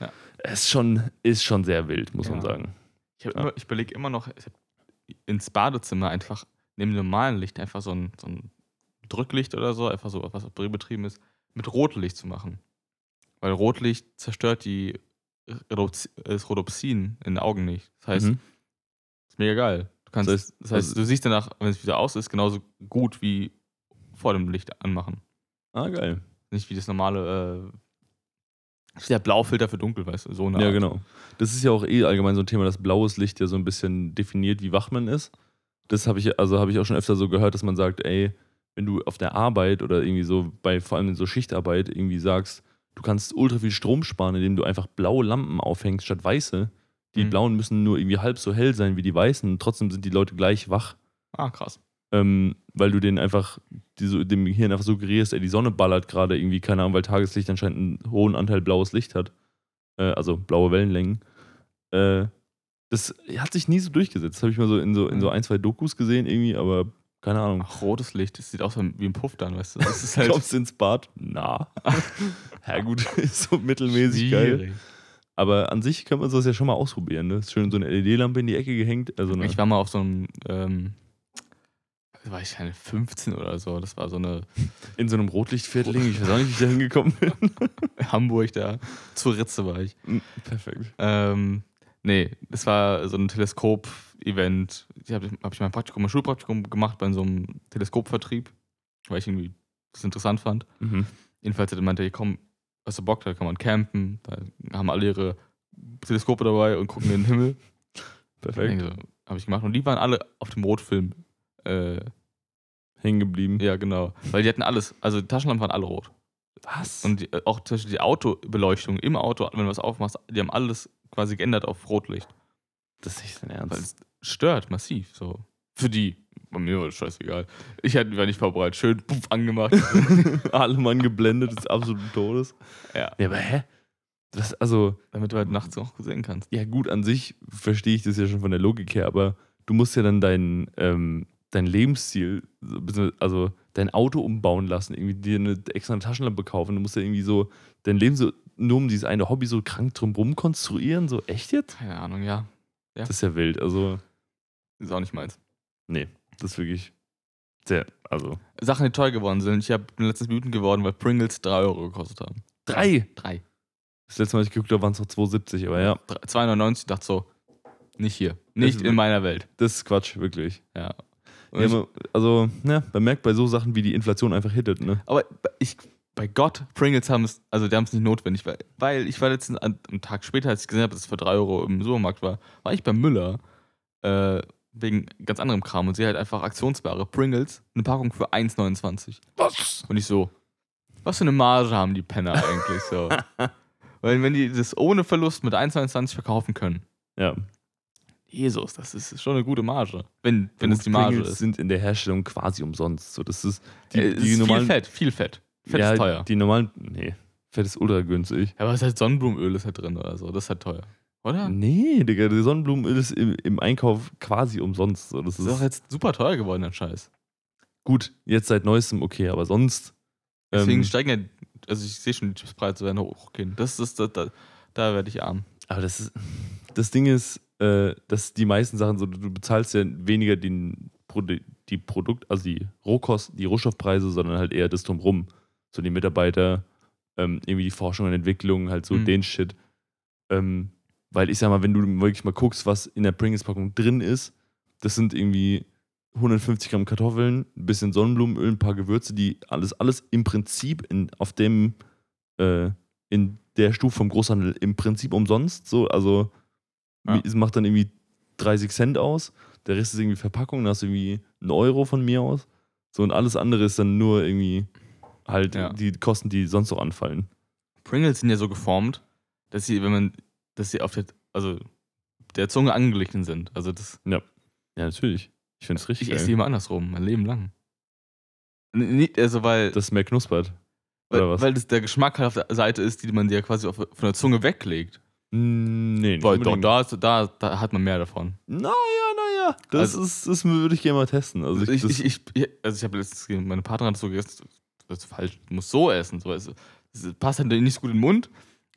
Ja. Es ist schon, ist schon sehr wild, muss man Ja. sagen. Ich, Ja. ich überlege immer noch, ins Badezimmer einfach neben dem normalen Licht einfach so ein, so ein Drücklicht oder so, einfach so, was betrieben ist, mit Rotlicht zu machen. Weil Rotlicht zerstört die das Rhodopsin in den Augen nicht. Das heißt, Mhm. ist mega geil. Du kannst, Das das heißt, heißt, also- du siehst danach, wenn es wieder aus ist, genauso gut wie vor dem Licht anmachen. Ah, geil. Nicht wie das normale, äh, ist der Blaufilter für dunkel, weißt du, so eine Ja, Art. genau. Das ist ja auch eh allgemein so ein Thema, dass blaues Licht ja so ein bisschen definiert, wie wach man ist. Das habe ich, also habe ich auch schon öfter so gehört, dass man sagt, ey, wenn du auf der Arbeit oder irgendwie so bei vor allem in so Schichtarbeit irgendwie sagst, du kannst ultra viel Strom sparen, indem du einfach blaue Lampen aufhängst statt weiße. Die Mhm. blauen müssen nur irgendwie halb so hell sein wie die weißen und trotzdem sind die Leute gleich wach. Ah, krass. Ähm, weil du den einfach, die so, dem Gehirn einfach suggerierst, ey, die Sonne ballert gerade irgendwie, keine Ahnung, weil Tageslicht anscheinend einen hohen Anteil blaues Licht hat. Äh, also blaue Wellenlängen. Äh, das hat sich nie so durchgesetzt. Das habe ich mal so in, so in so ein, zwei Dokus gesehen irgendwie, aber keine Ahnung. Ach, rotes Licht, das sieht aus wie ein Puff dann, weißt du? Das ist halt Kommst ins Bad? Na. ja, gut, ist so mittelmäßig geil. schwierig. Aber an sich kann man sowas ja schon mal ausprobieren. Ne? Ist schön so eine LED-Lampe in die Ecke gehängt. Also Ich war mal auf so einem, ähm, war ich keine 15 oder so, das war so eine in so einem Rotlichtviertel. Ich weiß auch nicht, wie ich da hingekommen bin. Hamburg da, zur Ritze war ich. Perfekt. Ähm, nee, das war so ein Teleskop-Event. Ich habe hab ich mein Praktikum, mein Schulpraktikum gemacht bei so einem Teleskopvertrieb, weil ich irgendwie das interessant fand. Mhm. Jedenfalls hat er meinte, komm, hast du Bock, da kann man campen, da haben alle ihre Teleskope dabei und gucken in den Himmel. Perfekt. So, habe ich gemacht. Und die waren alle auf dem Rotfilm. Äh, Hängen geblieben. ja, genau. Weil die hatten alles, also die Taschenlampen waren alle rot. Was? Und die, äh, auch zum Beispiel die Autobeleuchtung im Auto, wenn du was aufmachst, die haben alles quasi geändert auf Rotlicht. das ist nicht dein Weil Ernst. es stört massiv. So. Für die. Bei mir war das scheißegal. Ich hatte, war nicht vorbereitet. Schön puff, angemacht. Alle Mann geblendet des absoluten Todes. ja. Ja, aber hä? Das, also, Damit du halt nachts auch sehen kannst. ja gut, an sich verstehe ich das ja schon von der Logik her, aber du musst ja dann dein, ähm, dein bisschen- also dein Auto umbauen lassen, irgendwie dir eine extra Taschenlampe kaufen. Du musst ja irgendwie so dein Leben so nur um dieses eine Hobby so krank drumrum konstruieren. So, echt jetzt? Keine Ahnung, ja. Das ist ja wild. Also, Ist auch nicht meins. nee, das ist wirklich sehr, also. Sachen, die teuer geworden sind. Ich habe letztens wütend geworden, weil Pringles 3 Euro gekostet haben. Drei! Drei. Das letzte Mal, als ich geguckt habe, waren es noch 2,70, aber ja, 2,99. Ich dachte so, nicht hier. Nicht in meiner Welt. das ist Quatsch, wirklich. Ja. Ja, also, ja, man merkt bei so Sachen, wie die Inflation einfach hittet, ne? aber ich, bei Gott, Pringles haben es, also die haben es nicht notwendig, weil, weil ich war letztens an- einen Tag später, als ich gesehen habe, dass es für 3 Euro im Supermarkt war, war ich bei Müller äh, wegen ganz anderem Kram und sehe halt einfach Aktionsware, Pringles, eine Packung für 1,29. Was? Und ich so, was für eine Marge haben die Penner eigentlich so? weil wenn die das ohne Verlust mit 1,29 verkaufen können, Ja. Jesus, das ist schon eine gute Marge. Wenn, wenn es die Marge Pringles ist. sind in der Herstellung quasi umsonst. So, das ist die, äh, die ist normalen. viel Fett, viel Fett. Fett ja, ist teuer. Die normalen. Nee, Fett ist ultra günstig. Ja, aber es ist halt Sonnenblumenöl ist halt drin oder so. Das ist halt teuer. Oder? Nee, Digga, der Sonnenblumenöl ist im, im Einkauf quasi umsonst. So, das Das ist doch jetzt super teuer geworden, der Scheiß. gut, jetzt seit neuestem okay, aber sonst. Deswegen ähm, steigen ja, also ich sehe schon, die Chipspreise werden hochgehen. Das ist, das, da, da werde ich arm. aber das ist. Das Ding ist, äh, dass die meisten Sachen so, du bezahlst ja weniger den, die Produkt, also die Rohkosten, die Rohstoffpreise, sondern halt eher das drumrum. So die Mitarbeiter, ähm, irgendwie die Forschung und Entwicklung, halt so Mhm. den Shit. Ähm, weil ich sag mal, wenn du wirklich mal guckst, was in der Pringles-Packung drin ist, das sind irgendwie 150 Gramm Kartoffeln, ein bisschen Sonnenblumenöl, ein paar Gewürze, die alles, alles im Prinzip in, auf dem, äh, in der Stufe vom Großhandel im Prinzip umsonst. So, also Ja. es macht dann irgendwie 30 Cent aus. Der Rest ist irgendwie Verpackung, da hast du irgendwie einen Euro von mir aus. So, und alles andere ist dann nur irgendwie halt Ja. die Kosten, die sonst so anfallen. Pringles sind ja so geformt, dass sie, wenn man, dass sie auf der, also der Zunge angeglichen sind. Also das, Ja, natürlich. Ich finde es richtig ich esse die immer andersrum, mein Leben lang. Nicht, also weil, dass es mehr knuspert. weil, oder was? weil das der Geschmack halt auf der Seite ist, die man dir quasi auf, von der Zunge weglegt. Nee, nicht Weil doch, unbedingt. da, ist, da, da hat man mehr davon. Naja, naja. Das, Also- ist, das würde ich gerne mal testen. Also ich, Ich, das, ich, ich, also ich habe letztens, meine Partnerin hat so gegessen, das ist falsch, du musst so essen. So, es, es passt halt nicht so gut in den Mund,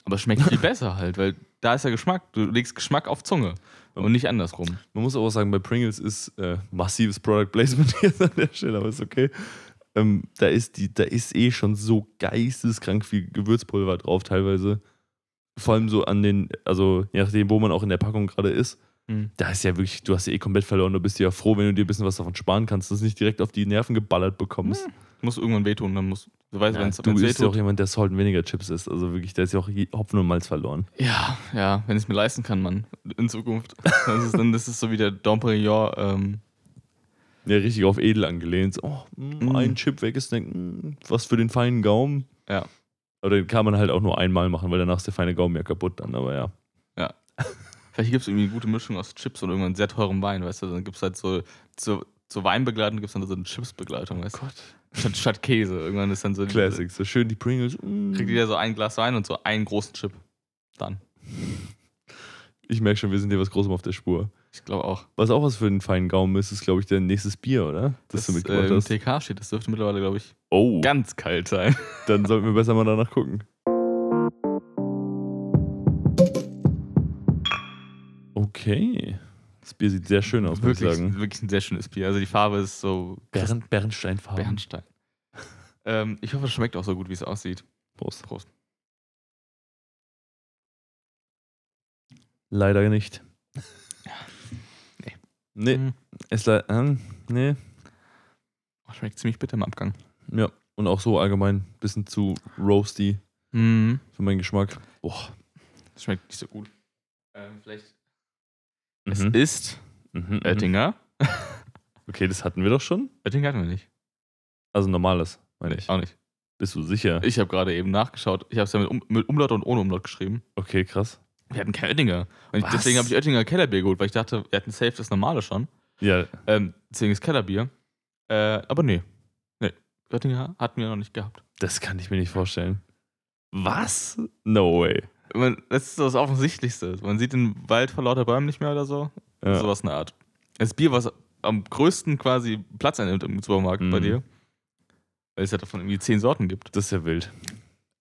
aber es schmeckt viel besser halt, weil da ist der Geschmack. Du legst Geschmack auf Zunge und nicht andersrum. man muss auch sagen, bei Pringles ist äh, massives Product Placement jetzt an der Stelle, aber ist okay. Ähm, da, ist die, da ist eh schon so geisteskrank viel Gewürzpulver drauf, teilweise. Vor allem so an den, also je nachdem, wo man auch in der Packung gerade ist. Hm. Da ist ja wirklich, du hast ja eh komplett verloren. Du bist ja froh, wenn du dir ein bisschen was davon sparen kannst, dass du nicht direkt auf die Nerven geballert bekommst. Muss irgendwann wehtun, dann muss, du weißt, Ja, wenn es du bist ja auch jemand, der Salt und weniger Chips isst. Also wirklich, da ist ja auch Hopfen und Malz verloren. Ja, ja, wenn ich es mir leisten kann, Mann, in Zukunft. Das ist, dann, das ist so wie der Dom Perignon, ähm, Ja, richtig auf edel angelehnt. Oh, mm, Mm. ein Chip weg ist, denk, mm, was für den feinen Gaumen. Ja. Aber den kann man halt auch nur einmal machen, weil danach ist der feine Gaumen ja kaputt dann, aber ja. Vielleicht gibt es irgendwie eine gute Mischung aus Chips und irgendwann sehr teurem Wein, weißt du? Dann gibt es halt so, so zur Weinbegleitung gibt es dann so eine Chips-Begleitung, weißt du? Statt, statt Käse. Irgendwann ist dann so. Classic. So schön die Pringles. mm. Kriegt jeder so ein Glas Wein und so einen großen Chip. Dann. Ich merke schon, wir sind hier was Großem auf der Spur. Ich glaube auch. Was auch was für den feinen Gaumen ist, ist, glaube ich, dein nächstes Bier, oder? Das, du äh, mitgebracht im hast. TK steht, das dürfte mittlerweile, glaube ich, Oh, ganz kalt sein. dann sollten wir besser mal danach gucken. Okay. Das Bier sieht sehr schön aus, muss wirklich, ich sagen. wirklich ein sehr schönes Bier. Also die Farbe ist so Bern, Bernsteinfarben. Bernstein. ähm, ich hoffe, es schmeckt auch so gut, wie es aussieht. Prost. Prost. Leider nicht. Nee. Nee, Mhm. es le ähm, nee. Oh, schmeckt ziemlich bitter im Abgang. Ja. Und auch so allgemein ein bisschen zu roasty Mhm. für meinen Geschmack. Boah. Das schmeckt nicht so gut. Ähm, vielleicht. Es Mhm. ist Mhm, mhm. Oettinger. Okay, das hatten wir doch schon. Oettinger hatten wir nicht. Also normales, meine ich. Auch nicht. Bist du sicher? Ich habe gerade eben nachgeschaut. Ich habe es ja mit, um, mit Umlaut und ohne Umlaut geschrieben. Okay, krass. Wir hatten kein Oettinger. Und Was? deswegen habe ich Oettinger Kellerbier geholt, weil ich dachte, wir hatten safe das normale schon. Ja, Ähm, deswegen ist Kellerbier. Äh, aber nee. Nee. Oettinger hatten wir noch nicht gehabt. das kann ich mir nicht vorstellen. Was? No way. Man, das ist so das Offensichtlichste. Man sieht den Wald vor lauter Bäumen nicht mehr oder so. Ja. Sowas in der Art. Das Bier, was am größten quasi Platz einnimmt im Supermarkt Mhm. bei dir. Weil es ja davon irgendwie zehn Sorten gibt. Das ist ja wild.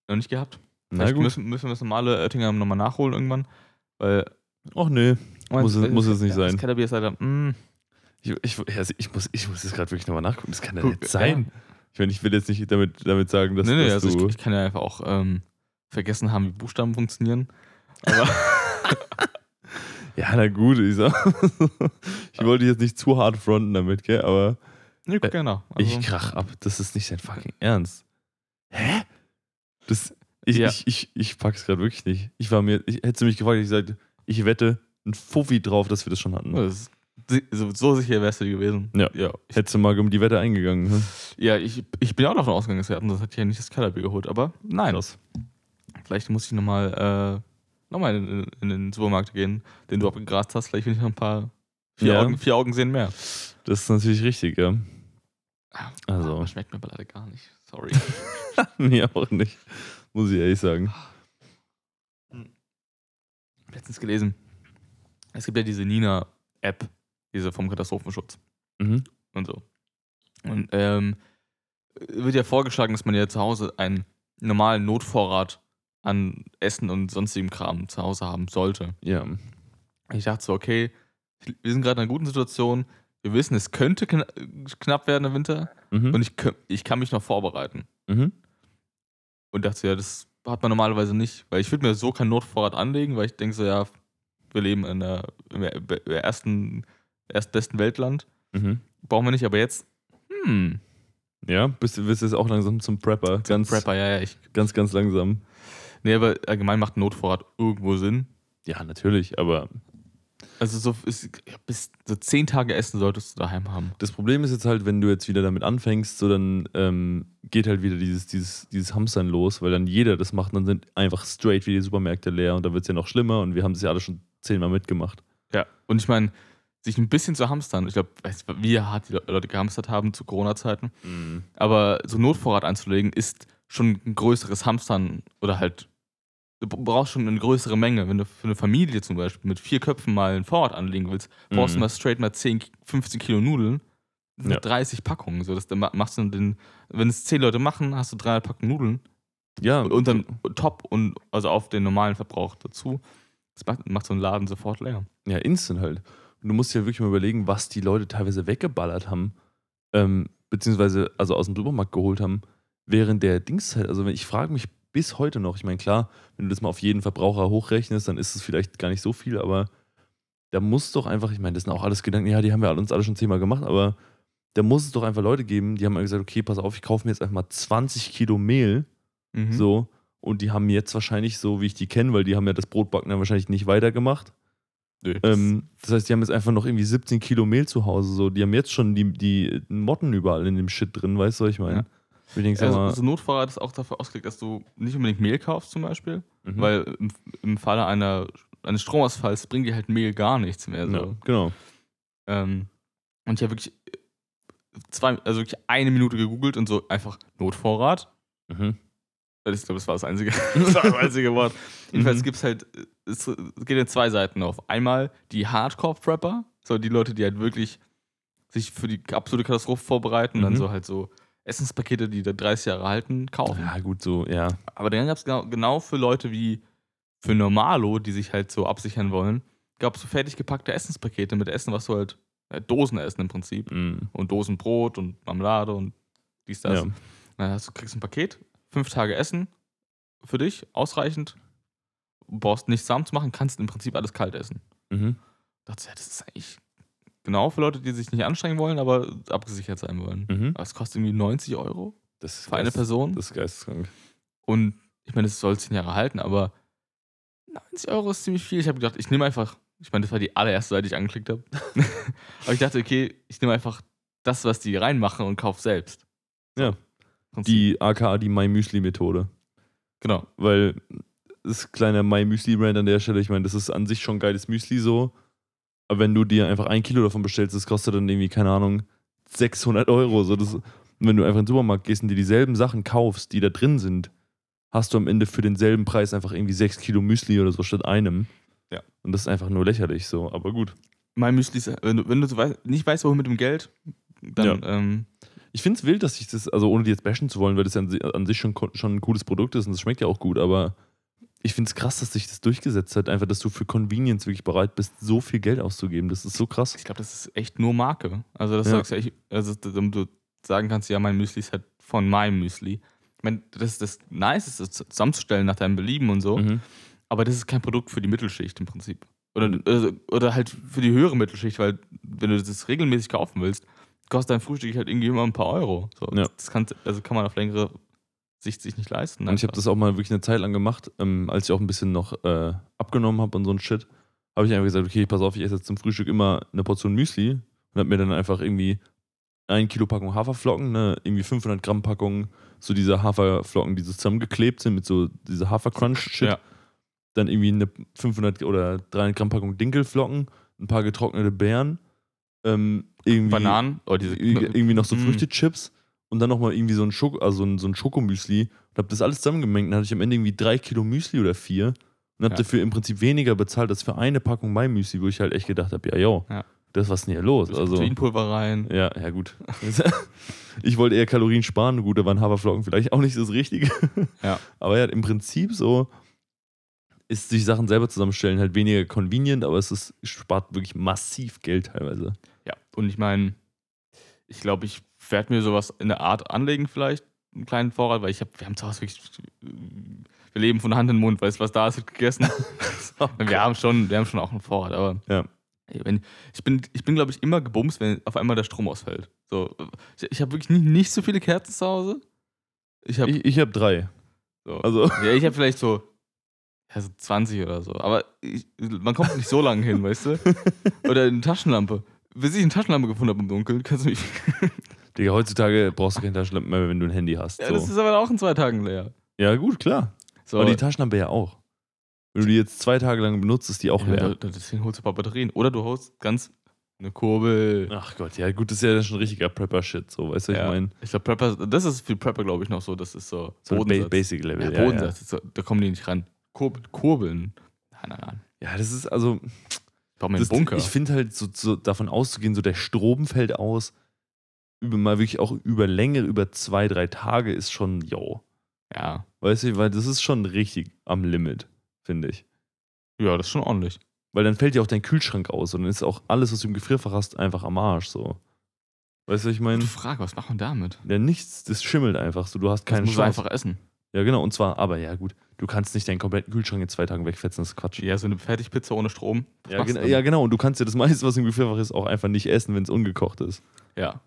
Noch nicht gehabt. Na Vielleicht gut. müssen, müssen wir das normale Oettinger nochmal nachholen irgendwann. Weil. Och nö. Muss es- das- muss es nicht ja, sein. Das Kellerbier ist halt. Mm, Ich, ich, also ich, muss, ich muss jetzt gerade wirklich nochmal nachgucken. Das kann ja Guck, nicht sein. Ich meine, ich will jetzt nicht damit, damit sagen, dass, nee, nee, dass also du. ich, ich kann ja einfach auch ähm, vergessen haben, wie Buchstaben funktionieren. Aber ja, na gut. Ich, sag, ich wollte jetzt nicht zu hart fronten damit, gell? Aber nee, Äh, genau. ich krach ab. Das ist nicht dein fucking Ernst. Hä? Das, ich, Ja. ich, ich, ich pack's gerade wirklich nicht. Ich war mir, ich, hättest du mich gefragt, ich gesagt, ich wette ein Fuffi drauf, dass wir das schon hatten. Das so, so sicher wärst du gewesen. Ja. ja. Hättest du mal um die Wette eingegangen. Hm? ja, ich, ich bin auch davon ausgegangen, dass wir hatten, das hat ja nicht das Kellerbier geholt, aber nein. Krass. Vielleicht muss ich nochmal äh, noch mal in, in den Supermarkt gehen, den du abgegrast hast. Vielleicht will ich noch ein paar vier, Ja. Augen, vier Augen sehen mehr. Das ist natürlich richtig, ja. Also. Aber schmeckt mir aber leider gar nicht. Sorry. Mir auch nicht. Muss ich ehrlich sagen. Letztens gelesen. Es gibt ja diese Nina-App, diese vom Katastrophenschutz Mhm. und so. Und ähm, wird ja vorgeschlagen, dass man ja zu Hause einen normalen Notvorrat an Essen und sonstigem Kram zu Hause haben sollte. Ja. Ich dachte so, okay, wir sind gerade in einer guten Situation. Wir wissen, es könnte kna knapp werden im Winter Mhm. und ich, ich kann mich noch vorbereiten. mhm. Und dachte, ja, das hat man normalerweise nicht, weil ich würde mir so keinen Notvorrat anlegen, weil ich denke so, ja, wir leben in der, im ersten, erstbesten Weltland. Mhm. Brauchen wir nicht, aber jetzt, hm, Ja, bist du bist jetzt auch langsam zum Prepper. Ganz, Prepper, ja, ja, ich. ganz, ganz langsam. Nee, aber allgemein macht ein Notvorrat irgendwo Sinn. Ja, natürlich, aber Also so ist, bis so zehn Tage Essen solltest du daheim haben. das Problem ist jetzt halt, wenn du jetzt wieder damit anfängst, so dann ähm, geht halt wieder dieses, dieses, dieses Hamstern los, weil dann jeder das macht und dann sind einfach straight wie die Supermärkte leer und da wird es ja noch schlimmer und wir haben es ja alle schon zehnmal mitgemacht. Ja. Und ich meine, sich ein bisschen zu hamstern, ich glaube, wie hart die Leute gehamstert haben zu Corona-Zeiten, aber so Notvorrat anzulegen ist schon ein größeres Hamstern oder halt, du brauchst schon eine größere Menge. Wenn du für eine Familie zum Beispiel mit vier Köpfen mal einen Vorrat anlegen willst, brauchst du Mhm. mal straight mal 10, 15 Kilo Nudeln. Ja. 30 Packungen. So, das, machst du den, wenn es 10 Leute machen, hast du 300 Packungen Nudeln. Ja, Und, und dann top und also auf den normalen Verbrauch dazu. Das macht, macht so einen Laden sofort leer. Ja, instant halt. Und du musst dir wirklich mal überlegen, was die Leute teilweise weggeballert haben, ähm, beziehungsweise also aus dem Supermarkt geholt haben, während der Dingszeit. Also wenn ich frage mich bis heute noch, ich meine, klar, wenn du das mal auf jeden Verbraucher hochrechnest, dann ist es vielleicht gar nicht so viel, aber da muss doch einfach, ich meine, das sind auch alles Gedanken, ja, die haben wir uns alle schon zehnmal gemacht, aber da muss es doch einfach Leute geben, die haben gesagt, okay, pass auf, ich kaufe mir jetzt einfach mal 20 Kilo Mehl, Mhm. so, und die haben jetzt wahrscheinlich so, wie ich die kenne, weil die haben ja das Brotbacken dann wahrscheinlich nicht weitergemacht, das- Ähm, das heißt, die haben jetzt einfach noch irgendwie 17 Kilo Mehl zu Hause. So. Die haben jetzt schon die, die Motten überall in dem Shit drin, weißt du, was ich meine? Ja. Denke, also, also Notvorrat ist auch dafür ausgelegt, dass du nicht unbedingt Mehl kaufst zum Beispiel, mhm. weil im, im Falle einer, eines Stromausfalls bringt dir halt Mehl gar nichts mehr. So. ja, genau. Ähm, und ich habe wirklich äh, zwei, also wirklich eine Minute gegoogelt und so einfach Notvorrat. Mhm. Ich glaube, das war das einzige, das war das einzige Wort. Jedenfalls Mhm. gibt es halt, es geht in zwei Seiten auf. Einmal die Hardcore-Prepper, so die Leute, die halt wirklich sich für die absolute Katastrophe vorbereiten und dann Mhm. so halt so Essenspakete, die da 30 Jahre halten, kaufen. Ja, gut, so, ja. Aber dann gab es genau, genau für Leute wie für Normalo, die sich halt so absichern wollen, gab es so fertig gepackte Essenspakete mit Essen, was du halt, äh, Dosen essen im Prinzip. Mhm. Und Dosen Brot und Marmelade und dies, das. ja. Dann hast du, kriegst ein Paket, fünf Tage Essen für dich, ausreichend. Brauchst nichts warm zu machen, kannst im Prinzip alles kalt essen. Mhm. dachte, ja, das ist eigentlich genau für Leute, die sich nicht anstrengen wollen, aber abgesichert sein wollen. Mhm. Aber es kostet irgendwie 90 Euro Das ist für eine Person. Das ist geisteskrank. Und ich meine, das soll zehn Jahre halten, aber 90 Euro ist ziemlich viel. Ich habe gedacht, ich nehme einfach, ich meine, das war die allererste Seite, die ich angeklickt habe. aber ich dachte, okay, ich nehme einfach das, was die reinmachen und kaufe selbst. Ja. Prinzip. Die aka die My Müsli Methode. Genau. Weil das kleine My Müsli Brand an der Stelle, ich meine, das ist an sich schon geiles Müsli so. Aber wenn du dir einfach ein Kilo davon bestellst, das kostet dann irgendwie, keine Ahnung, 600 Euro. So, das, und wenn du einfach in den Supermarkt gehst und dir dieselben Sachen kaufst, die da drin sind, hast du am Ende für denselben Preis einfach irgendwie 6 Kilo Müsli oder so statt einem. Ja. Und das ist einfach nur lächerlich so, aber gut. Mein Müsli ist, wenn du, wenn du so wei- nicht weißt, wohin mit dem Geld, dann, ähm, Ich finde es wild, dass ich das, also ohne die jetzt bashen zu wollen, weil das ja an, an sich schon, schon ein cooles Produkt ist und es schmeckt ja auch gut, aber ich finde es krass, dass sich das durchgesetzt hat. Einfach, dass du für Convenience wirklich bereit bist, so viel Geld auszugeben. Das ist so krass. ich glaube, das ist echt nur Marke. Also, das Ja. sagst ja ich, also, damit du sagen kannst, ja, mein Müsli ist halt von meinem Müsli. Ich meine, das ist das Nice, ist das zusammenzustellen nach deinem Belieben und so, Mhm. aber das ist kein Produkt für die Mittelschicht im Prinzip. Oder, also, oder halt für die höhere Mittelschicht, weil wenn du das regelmäßig kaufen willst, kostet dein Frühstück halt irgendwie immer ein paar Euro. So, Ja. Das kann, also kann man auf längere Sicht sich nicht leisten. Und ich habe das auch mal wirklich eine Zeit lang gemacht, ähm, als ich auch ein bisschen noch äh, abgenommen habe und so ein Shit. Habe ich einfach gesagt, okay, pass auf, ich esse jetzt zum Frühstück immer eine Portion Müsli und habe mir dann einfach irgendwie ein Kilo Packung Haferflocken, ne, irgendwie 500 Gramm Packung, so diese Haferflocken, die so zusammengeklebt sind mit so dieser Hafercrunch-Shit. Ja. Dann irgendwie eine 500 oder 300 Gramm Packung Dinkelflocken, ein paar getrocknete Beeren, ähm, irgendwie, Bananen, oder diese irgendwie noch so Mm. Früchtechips und dann nochmal irgendwie so ein, Schoko, also ein, so ein Schokomüsli und habe das alles zusammengemengt. Dann hatte ich am Ende irgendwie drei Kilo Müsli oder vier und habe Ja. dafür im Prinzip weniger bezahlt als für eine Packung My Müsli, wo ich halt echt gedacht habe, ja, yo, Ja. das was denn hier los? Also, Also, Proteinpulver rein. ja, ja, gut. ich wollte eher Kalorien sparen. Gut, da waren Haferflocken vielleicht auch nicht das Richtige. Ja. Aber ja, im Prinzip so ist sich Sachen selber zusammenstellen halt weniger convenient, aber es ist, spart wirklich massiv Geld teilweise. Ja, und ich meine, ich glaube, ich werde mir sowas in der Art anlegen, vielleicht, einen kleinen Vorrat, weil ich habe, wir haben zu Hause wirklich, wir leben von Hand in den Mund, weißt du, was da ist, wird gegessen. wir haben schon, wir haben schon auch einen Vorrat, aber Ja. wenn, ich bin, ich bin glaube ich, immer gebumst, wenn auf einmal der Strom ausfällt. So, ich, ich habe wirklich nicht, nicht so viele Kerzen zu Hause. Ich habe, Ich, ich habe drei. so, Also, ja, ich habe vielleicht so, ja, so 20 oder so, aber ich, man kommt nicht so lange hin, weißt du? Oder eine Taschenlampe. Bis ich eine Taschenlampe gefunden habe im Dunkeln, kannst du mich Digga, heutzutage brauchst du keine Taschenlampe mehr, wenn du ein Handy hast. Ja, so. das ist aber auch in zwei Tagen leer. ja gut, klar. So, Aber die Taschenlampe ja auch. Wenn du die jetzt zwei Tage lang benutzt, ist die auch ja, leer. da- deswegen holst du ein paar Batterien. Oder du holst ganz eine Kurbel. Ach Gott, ja gut, das ist ja schon richtiger Prepper-Shit, so, weißt du, was Ja. ich meine? Ich glaube, Prepper, das ist für Prepper, glaube ich, noch so. Das ist so, So Bodensatz. Basic-Level. Ja, Ja, ja, Bodensatz. Das ist so, da kommen die nicht ran. Kurbel, Kurbeln. Nein, nein, nein. ja, das ist also, Einen das, Bunker. ich finde halt so, so davon auszugehen, so der Strom fällt aus, über mal wirklich auch über Länge, über zwei, drei Tage ist schon, yo. ja. Weißt du, weil das ist schon richtig am Limit, finde ich. ja, das ist schon ordentlich. Weil dann fällt ja auch dein Kühlschrank aus und dann ist auch alles, was du im Gefrierfach hast, einfach am Arsch, so. Weißt du, ich meine? Gute Frage, was macht man damit? Ja, nichts, das schimmelt einfach so. Du hast Das keine muss Chance. man einfach essen. Ja, genau. Und zwar, aber ja, gut. Du kannst nicht deinen kompletten Kühlschrank in zwei Tagen wegfetzen, das ist Quatsch. Ja, so eine Fertigpizza ohne Strom. Ja, gen ja, genau. Und du kannst ja das meiste, was im Gefrierfach ist, auch einfach nicht essen, wenn es ungekocht ist. ja.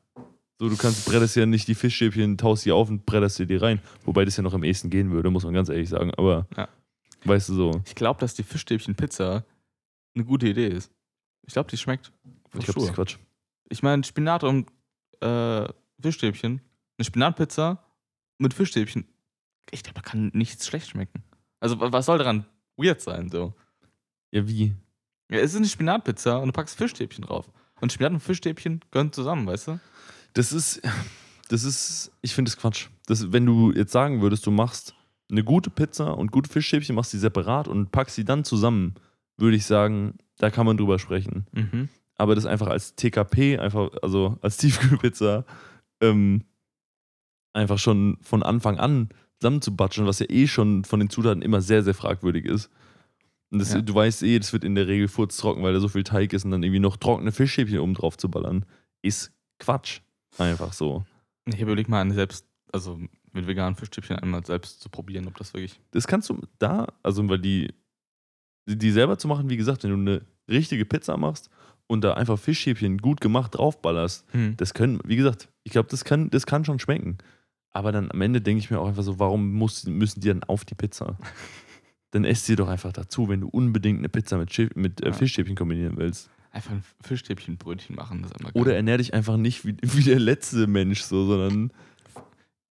So, du kannst, bretterst ja nicht die Fischstäbchen, taust die auf und bretterst dir die rein. Wobei das ja noch am ehesten gehen würde, muss man ganz ehrlich sagen. Aber, Ja. weißt du so. Ich glaube, dass die Fischstäbchen Pizza eine gute Idee ist. Ich glaube, die schmeckt. Ich glaube, das ist Quatsch. Ich meine, Spinat und äh, Fischstäbchen, eine Spinatpizza mit Fischstäbchen, ich glaube, da kann nichts schlecht schmecken. Also, wa- was soll daran weird sein, so? Ja, wie? Ja, es ist eine Spinatpizza und du packst Fischstäbchen drauf. Und Spinat und Fischstäbchen gehören zusammen, weißt du? Das ist, das ist, ich finde das Quatsch. Das, wenn du jetzt sagen würdest, du machst eine gute Pizza und gute Fischstäbchen, machst die separat und packst sie dann zusammen, würde ich sagen, da kann man drüber sprechen. Mhm. Aber das einfach als TKP, einfach, also als Tiefkühlpizza, ähm, einfach schon von Anfang an zusammenzubatschen, was ja eh schon von den Zutaten immer sehr, sehr fragwürdig ist. Und das, Ja. du weißt eh, das wird in der Regel furztrocken, weil da so viel Teig ist und dann irgendwie noch trockene Fischstäbchen oben drauf zu ballern, ist Quatsch. Einfach so. Ich überleg mal, eine selbst, also mit veganen Fischstäbchen einmal selbst zu probieren, ob das wirklich. Das kannst du da, also weil die, die, die selber zu machen, wie gesagt, wenn du eine richtige Pizza machst und da einfach Fischstäbchen gut gemacht draufballerst, Hm. das können, wie gesagt, ich glaube, das kann, das kann schon schmecken. Aber dann am Ende denke ich mir auch einfach so, warum muss, müssen die dann auf die Pizza? dann esst sie doch einfach dazu, wenn du unbedingt eine Pizza mit, Schiff, mit äh, Ja. Fischstäbchen kombinieren willst. Einfach ein Fischstäbchenbrötchen machen, das ist immer geil. Oder ernähr dich einfach nicht wie, wie der letzte Mensch so, sondern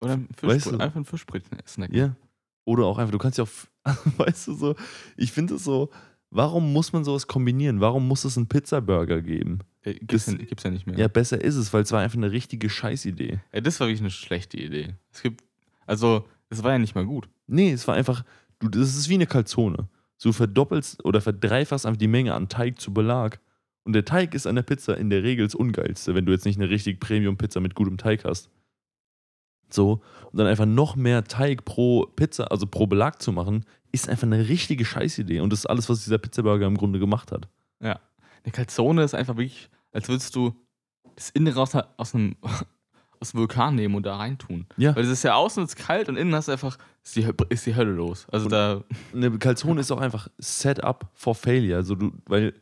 Oder ein Weißt du- einfach ein Fischbrötchen snacken. Ja. Oder auch einfach, du kannst ja auch, weißt du so, ich finde es so, warum muss man sowas kombinieren? Warum muss es einen Pizzaburger geben? Ja, gibt's, Das- ja, gibt's ja nicht mehr. Ja, besser ist es, weil es war einfach eine richtige Scheißidee. Ja, das war wirklich eine schlechte Idee. Es gibt, also, es war ja nicht mal gut. Nee, es war einfach, du, das ist wie eine Calzone. Du verdoppelst oder verdreifachst einfach die Menge an Teig zu Belag. Und der Teig ist an der Pizza in der Regel das Ungeilste, wenn du jetzt nicht eine richtig Premium-Pizza mit gutem Teig hast. So, und dann einfach noch mehr Teig pro Pizza, also pro Belag zu machen, ist einfach eine richtige Scheißidee. Und das ist alles, was dieser Pizzaburger im Grunde gemacht hat. Eine Calzone ist einfach wirklich, als würdest du das Innere aus, aus einem aus dem Vulkan nehmen und da reintun. Ja. Weil es ist ja außen ist kalt und innen hast du einfach, ist die, ist die Hölle los. Also Und- da, eine Calzone ist auch einfach set up for failure. Also du, weil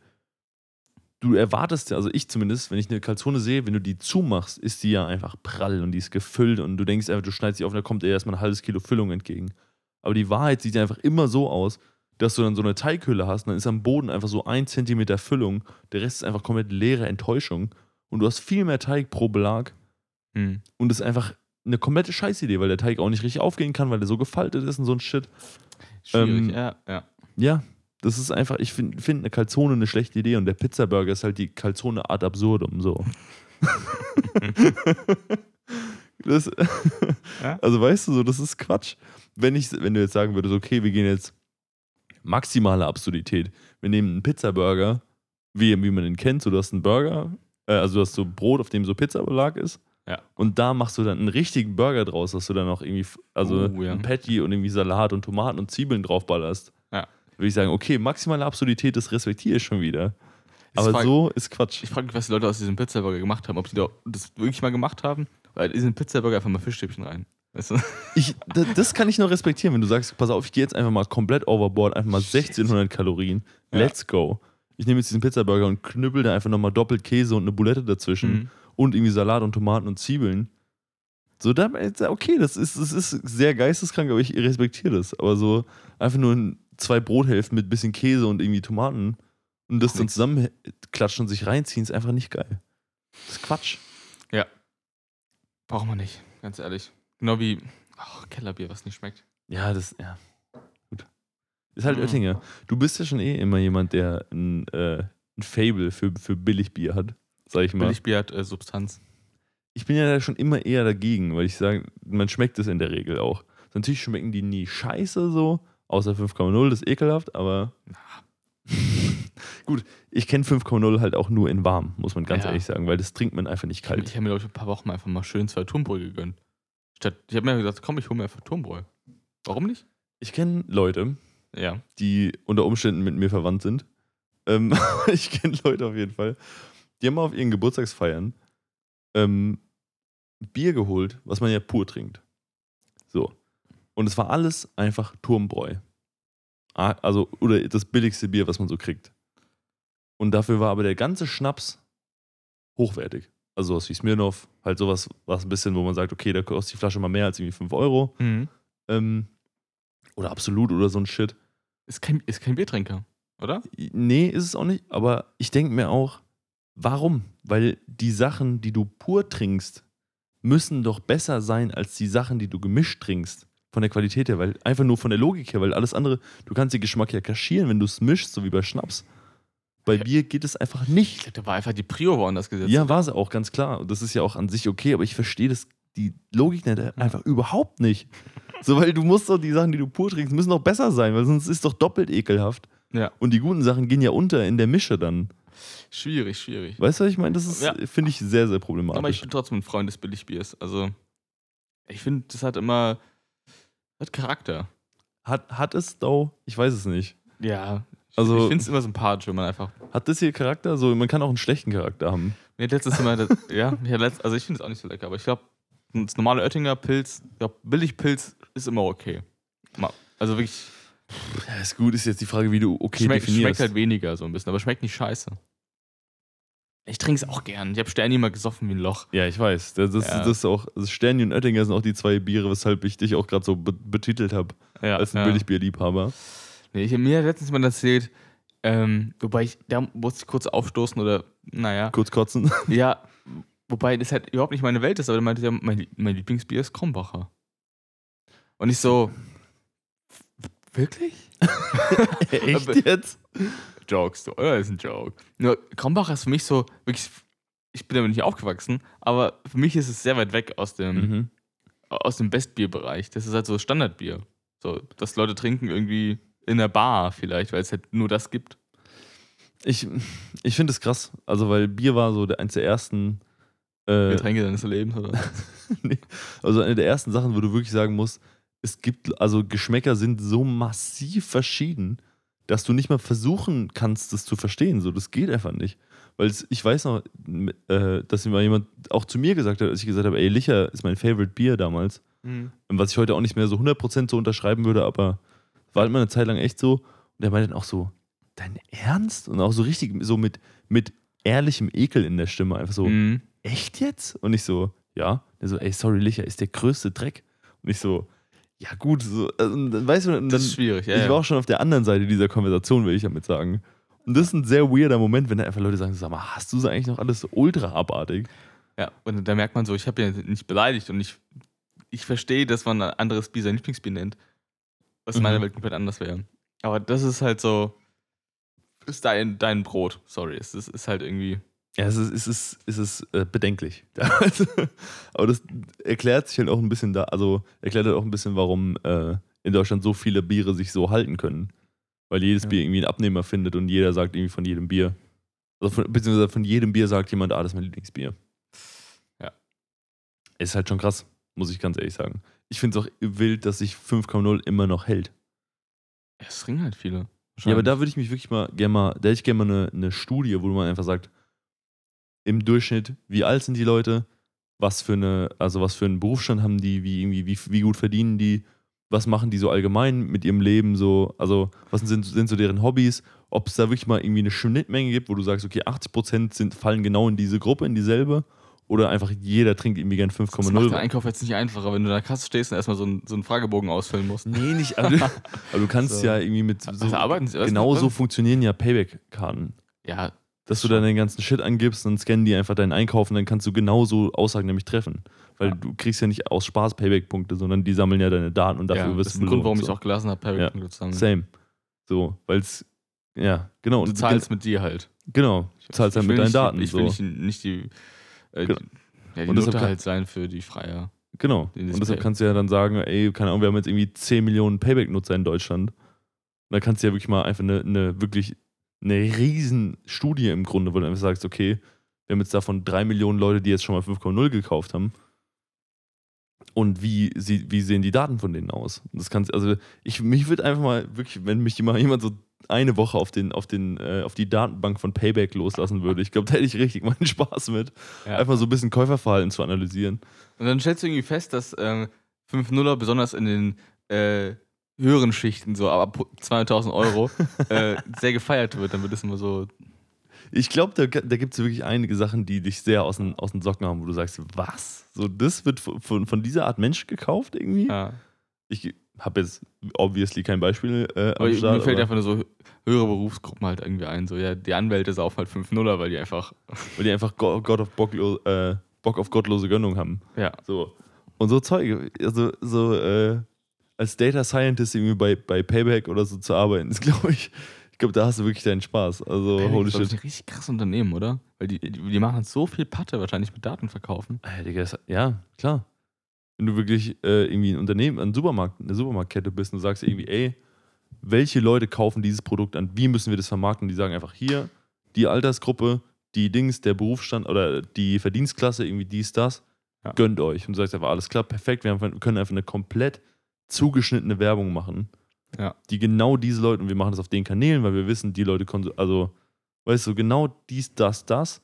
du erwartest ja, also ich zumindest, wenn ich eine Calzone sehe, wenn du die zumachst, ist die ja einfach prall und die ist gefüllt und du denkst einfach, du schneidest sie auf und da kommt dir erstmal ein halbes Kilo Füllung entgegen. Aber die Wahrheit sieht ja einfach immer so aus, dass du dann so eine Teighülle hast und dann ist am Boden einfach so ein Zentimeter Füllung, der Rest ist einfach komplett leere Enttäuschung und du hast viel mehr Teig pro Belag hm. und das ist einfach eine komplette Scheißidee, weil der Teig auch nicht richtig aufgehen kann, weil der so gefaltet ist und so ein Shit. schwierig. Ähm, ja, ja. Ja, das ist einfach, ich finde find eine Calzone eine schlechte Idee und der Pizzaburger ist halt die Calzone ad absurdum, so. das, Ja. Also weißt du so, das ist Quatsch. Wenn, ich, wenn du jetzt sagen würdest, okay, wir gehen jetzt maximale Absurdität, wir nehmen einen Pizzaburger, wie, wie man ihn kennt, so du hast einen Burger, äh, also du hast so Brot, auf dem so Pizzabelag ist. Ja. Und da machst du dann einen richtigen Burger draus, dass du dann auch irgendwie, also Oh, ja. ein Patty und irgendwie Salat und Tomaten und Zwiebeln draufballerst. Ja. Würde ich sagen, okay, maximale Absurdität, das respektiere ich schon wieder. Aber frag- so ist Quatsch. Ich frage mich, was die Leute aus diesem Pizzaburger gemacht haben. Ob die da das wirklich mal gemacht haben. Weil in diesen Pizzaburger einfach mal Fischstäbchen rein. Weißt du? Ich, das kann ich noch respektieren, wenn du sagst, pass auf, ich gehe jetzt einfach mal komplett overboard, einfach mal 1600 Kalorien. Ja. Let's go. Ich nehme jetzt diesen Pizzaburger und knüppel da einfach nochmal doppelt Käse und eine Boulette dazwischen Mhm. und irgendwie Salat und Tomaten und Zwiebeln. So, da, okay, das ist, das ist sehr geisteskrank, aber ich respektiere das. Aber so einfach nur zwei Brothälften mit bisschen Käse und irgendwie Tomaten und das dann zusammenklatschen und sich reinziehen, ist einfach nicht geil. Das ist Quatsch. Braucht man nicht, ganz ehrlich. Genau wie oh, Kellerbier, was nicht schmeckt. Ja, das, ja. Gut. Ist halt Mhm. Oettinger. Du bist ja schon eh immer jemand, der ein, äh, ein Fable für, für Billigbier hat, sag ich mal. Billigbier hat äh, Substanz. Ich bin ja schon immer eher dagegen, weil ich sage, man schmeckt es in der Regel auch. Natürlich schmecken die nie scheiße so, außer 5,0, das ist ekelhaft, aber. Gut, ich kenne 5,0 halt auch nur in warm, muss man ganz Ja. ehrlich sagen, weil das trinkt man einfach nicht Ich habe kalt. mir, glaube ich, ein paar Wochen einfach mal schön zwei Turmbräu gegönnt. Statt, ich habe mir gesagt, komm, ich hole mir einfach Turmbräu. Warum nicht? Ich kenne Leute, Ja. die unter Umständen mit mir verwandt sind. Ähm, ich kenne Leute auf jeden Fall. Die haben mal auf ihren Geburtstagsfeiern ähm, Bier geholt, was man ja pur trinkt. So. Und es war alles einfach Turmbräu. Also, oder das billigste Bier, was man so kriegt. Und dafür war aber der ganze Schnaps hochwertig. Also sowas wie Smirnoff, halt sowas, was ein bisschen, wo man sagt, okay, da kostet die Flasche mal mehr als irgendwie 5 Euro. Mhm. Ähm, oder absolut oder so ein Shit. Ist, kein, ist kein Biertrinker. oder? Nee, ist es auch nicht. Aber ich denke mir auch, warum? Weil die Sachen, die du pur trinkst, müssen doch besser sein als die Sachen, die du gemischt trinkst. Von der Qualität her, weil einfach nur von der Logik her, weil alles andere, du kannst den Geschmack ja kaschieren, wenn du es mischst, so wie bei Schnaps. Bei. Bier geht es einfach Ich nicht. glaube, da war einfach die Prio woanders gesetzt. Ja, war sie auch, ganz klar. Und das ist ja auch an sich okay, aber ich verstehe das, die Logik dahinter einfach überhaupt nicht. So, weil du musst doch die Sachen, die du pur trinkst, müssen doch besser sein, weil sonst ist es doch doppelt ekelhaft. Ja. Und die guten Sachen gehen ja unter in der Mische dann. Schwierig, schwierig. Weißt du, was ich meine? Das ist, Ja. finde ich, sehr, sehr Aber ich problematisch. bin trotzdem ein Freund des Billigbiers. Also, ich finde, das hat immer hat Charakter. Hat, hat es though? Ich weiß es nicht. Ja. Also- ich finde es immer sympathisch, wenn man einfach. Hat das hier Charakter? So, man kann auch einen schlechten Charakter haben. Nee, letztes Mal, das, ja, ja letzt, also ich finde es auch nicht so lecker, aber ich glaube, das normale Oettinger Pilz, ich glaube, Billigpilz ist immer okay. Also wirklich, Ja, ist gut, ist jetzt die Frage, wie du okay schmeckt, definierst. schmeckt halt weniger so ein bisschen, aber schmeckt nicht scheiße. Ich trinke es auch gern. Ich habe Sterni mal gesoffen wie ein Loch. ja, ich weiß. Das, das, Ja. das ist auch, also Sterni und Oettinger sind auch die zwei Biere, weshalb ich dich auch gerade so be betitelt habe, Ja, als ein ja. Billigbierliebhaber. Nee, ich habe mir letztens mal erzählt, ähm, wobei ich, da musste ich kurz aufstoßen oder, naja, Kurz kotzen. ja, wobei das halt überhaupt nicht meine Welt ist, aber er meinte ja, mein, mein Lieblingsbier ist Krombacher. Und ich so, wirklich? Echt jetzt? Jokes, du, ja, ist ein Joke. Nur Krombacher ist für mich so, wirklich, ich bin damit nicht aufgewachsen, aber für mich ist es sehr weit weg aus dem, Mhm. aus dem Bestbierbereich. Das ist halt so Standardbier. So, dass Leute trinken irgendwie in der Bar vielleicht, weil es halt nur das gibt. Ich, ich finde es krass. Also, weil Bier war so der, eins der ersten. Äh, Getränke deines Lebens, oder? nee, also eine der ersten Sachen, wo du wirklich sagen musst, es gibt, also Geschmäcker sind so massiv verschieden, dass du nicht mal versuchen kannst, das zu verstehen. So, das geht einfach nicht. Weil es, ich weiß noch, äh, dass mal jemand auch zu mir gesagt hat, als ich gesagt habe, ey, Licher ist mein Favorite Bier damals. Was ich heute auch nicht mehr so 100% so unterschreiben würde, aber war halt mal eine Zeit lang echt so. Und der meinte dann auch so, dein Ernst? Und auch so richtig, so mit, mit ehrlichem Ekel in der Stimme. Einfach so, Mhm. echt jetzt? Und ich so, ja. Der so, ey, sorry, Licher ist der größte Dreck. Und ich so, ja gut, so, also, dann, weißt du, und Das dann, ist schwierig, ja. ich ja. war auch schon auf der anderen Seite dieser Konversation, will ich damit sagen. Und das ist ein sehr weirder Moment, wenn da einfach Leute sagen, sag mal, hast du so eigentlich noch alles so ultra abartig? Ja, und da merkt man so, ich habe ja nicht beleidigt und ich, ich verstehe, dass man ein anderes Bier sein Lieblingsbier nennt, was in Mhm. meiner Welt komplett anders wäre. Aber das ist halt so, ist dein, dein Brot, sorry. Es ist, ist halt irgendwie, Ja, es ist, es ist, es ist äh, bedenklich. Aber das erklärt sich halt auch ein bisschen da, also erklärt halt auch ein bisschen, warum äh, in Deutschland so viele Biere sich so halten können. Weil jedes Ja. Bier irgendwie einen Abnehmer findet und jeder sagt irgendwie von jedem Bier. Also von, beziehungsweise von jedem Bier sagt jemand, ah, das ist mein Lieblingsbier. Ja. Ist halt schon krass, muss ich ganz ehrlich sagen. Ich finde es auch wild, dass sich 5,0 immer noch hält. es trinken halt viele. Ja, aber da würde ich mich wirklich mal gerne mal, da hätte ich gerne mal eine, eine Studie, wo man einfach sagt, im Durchschnitt, wie alt sind die Leute, was für eine, also was für einen Berufsstand haben die, wie irgendwie, wie, wie gut verdienen die, was machen die so allgemein mit ihrem Leben so, also was sind, sind so deren Hobbys, ob es da wirklich mal irgendwie eine Schnittmenge gibt, wo du sagst, okay, 80% sind, fallen genau in diese Gruppe, in dieselbe, oder einfach jeder trinkt irgendwie gern das macht 5,0. den Einkauf jetzt nicht einfacher, wenn du in der Kasse stehst und erstmal so, ein, so einen Fragebogen ausfüllen musst. Nee, nicht, aber du, aber du kannst So. ja irgendwie mit so, Also arbeiten sie- genau so funktionieren ja Payback-Karten. Ja, dass du dann den ganzen Shit angibst, dann scannen die einfach deinen Einkauf und dann kannst du genauso Aussagen nämlich treffen. Weil Ja. du kriegst ja nicht aus Spaß Payback-Punkte, sondern die sammeln ja deine Daten und dafür ja, das wirst ist du ein Grund, warum ich belohnt, es auch gelassen habe, Ja. Payback zu sammeln. so. Same. So, weil es, ja, genau. Du Und zahlst mit dir halt. Genau, du zahlst Ich halt mit deinen nicht, Daten. Ich will so. nicht, nicht die, äh, Genau. ja, die Und Note halt sein für die Freier. Genau. Und deshalb Pay- kannst du ja dann sagen, ey, keine Ahnung, wir haben jetzt irgendwie 10 Millionen Payback-Nutzer in Deutschland. Und dann kannst du ja wirklich mal einfach eine, eine wirklich eine riesen Studie im Grunde, wo du einfach sagst, okay, wir haben jetzt davon 3 Millionen Leute, die jetzt schon mal 5,0 gekauft haben. Und wie, sie, wie sehen die Daten von denen aus? Das kannst, also ich, mich würde einfach mal wirklich, wenn mich mal jemand so eine Woche auf, den, auf, den, äh, auf die Datenbank von Payback loslassen würde, ich glaube, da hätte ich richtig meinen Spaß mit. Ja. Einfach so ein bisschen Käuferverhalten zu analysieren. Und dann stellst du irgendwie fest, dass ähm, 5-0er besonders in den äh, höheren Schichten, so ab 200.000 Euro, äh, sehr gefeiert wird. Dann wird es immer so. Ich glaube, da, da gibt es wirklich einige Sachen, die dich sehr aus den, aus den Socken haben, wo du sagst, was? So, das wird von, von, von dieser Art Mensch gekauft irgendwie? Ja. Ich, habe jetzt obviously kein Beispiel äh, Aber am mir Start. fällt aber- einfach nur so höhere Berufsgruppen halt irgendwie ein. So, ja, die Anwälte saufen halt 5 Nuller, weil die einfach. weil die einfach Go- God of Bocklo äh, Bock auf gottlose Gönnung haben. Ja. So. Und so Zeuge, also so äh, als Data Scientist irgendwie bei, bei Payback oder so zu arbeiten, ist, glaube ich, ich glaube, da hast du wirklich deinen Spaß. Also, Payback holy ist, glaub ich, shit. ein richtig krasses Unternehmen, oder? Weil die, die, die machen so viel Patte wahrscheinlich mit Daten verkaufen. Äh, Digga, das, ja, klar. Wenn du wirklich äh, irgendwie ein Unternehmen, ein Supermarkt, eine Supermarktkette bist und sagst irgendwie, ey, welche Leute kaufen dieses Produkt an, wie müssen wir das vermarkten? Die sagen einfach hier, die Altersgruppe, die Dings, der Berufsstand oder die Verdienstklasse, irgendwie dies, das, Ja. gönnt euch. Und du sagst einfach, alles klar, perfekt, wir, haben, können einfach eine komplett zugeschnittene Werbung machen. Ja. Die genau diese Leute, und wir machen das auf den Kanälen, weil wir wissen, die Leute also, weißt du, genau dies, das, das.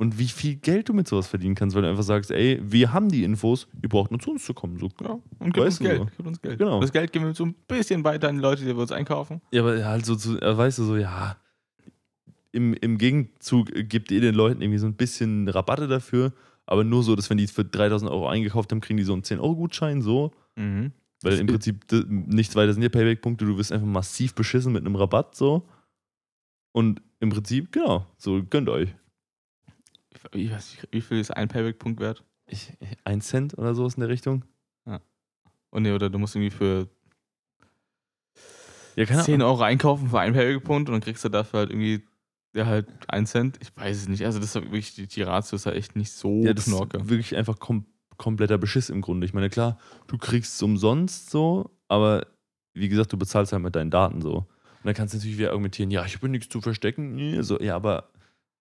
Und wie viel Geld du mit sowas verdienen kannst, weil du einfach sagst, ey, wir haben die Infos, ihr braucht nur zu uns zu kommen. So. Ja, und Weißt uns Geld. so. Gibt uns Geld. Genau. Das Geld geben wir so ein bisschen weiter an die Leute, die bei uns einkaufen. Ja, aber halt so, zu, äh, weißt du, so, ja, im, im Gegenzug gibt ihr den Leuten irgendwie so ein bisschen Rabatte dafür, aber nur so, dass wenn die für 3000 Euro eingekauft haben, kriegen die so einen 10-Euro-Gutschein, so. Mhm. Weil Das im Prinzip nichts weiter sind ja Payback-Punkte, du wirst einfach massiv beschissen mit einem Rabatt, so. Und im Prinzip, genau, so gönnt euch. Ich weiß nicht, wie viel ist ein Payback-Punkt wert? Ich, ein Cent oder so in der Richtung. Oh nee, oder du musst irgendwie für Ja, keine 10 Ahnung. Euro einkaufen für einen Payback-Punkt und dann kriegst du dafür halt irgendwie ja, halt 1 Cent. Ich weiß es nicht. Also das ist wirklich, die, die Ratio ist ja echt nicht so Ja, das knorke. ist wirklich einfach kom kompletter Beschiss im Grunde. Ich meine, klar, du kriegst es umsonst so, aber wie gesagt, du bezahlst halt mit deinen Daten so. Und dann kannst du natürlich wieder argumentieren, ja, ich habe nichts zu verstecken. Nee, So, ja, aber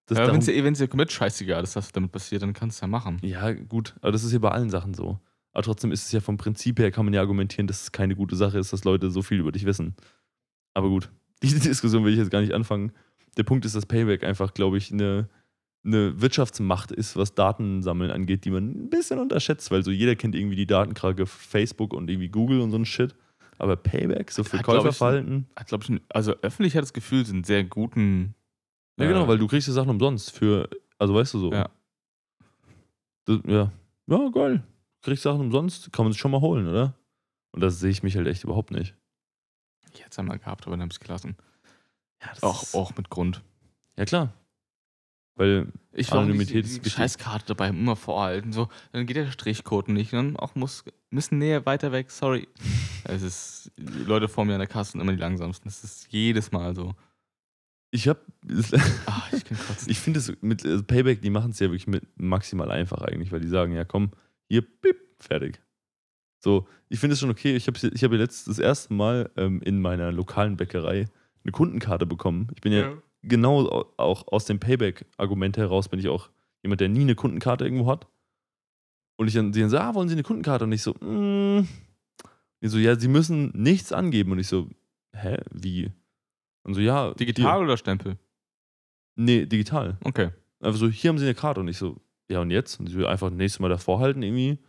das Ja, wenn es dir, wenn's dir komplett scheißegal ist, was damit passiert, dann kannst du ja machen. Ja, gut, aber das ist ja bei allen Sachen so. Aber trotzdem ist es ja vom Prinzip her, kann man ja argumentieren, dass es keine gute Sache ist, dass Leute so viel über dich wissen. Aber gut, diese Diskussion will ich jetzt gar nicht anfangen. Der Punkt ist, dass Payback einfach, glaube ich, eine, eine Wirtschaftsmacht ist, was Datensammeln angeht, die man ein bisschen unterschätzt, weil so jeder kennt irgendwie die Datenkrake Facebook und irgendwie Google und so ein Shit. Aber Payback, so für Hat, glaub ich, Käuferverhalten. Hat, glaub ich, also öffentlich hat das Gefühl, sind sehr guten. Ja, äh, genau, weil du kriegst die Sachen umsonst für, also weißt du so. Ja. Das, ja. Ja, geil. Kriegst Sachen umsonst, kann man sich schon mal holen, oder? Und das sehe ich mich halt echt überhaupt nicht. Ich hätte es einmal gehabt, aber dann habe ich es gelassen. Ja, das Auch, ist- auch mit Grund. Ja, klar. Weil, Ich ist die, die. Scheißkarte dabei immer vorhalten. So, dann geht der Strichcode nicht. Dann auch muss, müssen näher weiter weg, sorry. Es ist, die Leute vor mir an der Kasse sind immer die langsamsten. Das ist jedes Mal so. Ich habe, Ah, ich kann kotzen. ich finde es mit äh, Payback, die machen es ja wirklich mit maximal einfach eigentlich, weil die sagen, ja komm, hier, bip, fertig. So, ich finde es schon okay. Ich habe ich hab ja letztes das erste Mal ähm, in meiner lokalen Bäckerei eine Kundenkarte bekommen. Ich bin ja, genau au- auch aus dem Payback-Argument heraus bin ich auch jemand, der nie eine Kundenkarte irgendwo hat. Und ich dann, die dann so, ah, wollen Sie eine Kundenkarte? Und ich so, mm. Die so, ja, Sie müssen nichts angeben. Und ich so, hä, wie? Und so, ja. Digital Hier. oder Stempel? Nee, digital. Okay. Einfach so, hier haben Sie eine Karte. Und ich so, ja, und jetzt? Und sie so, einfach nächstes Mal davor halten irgendwie.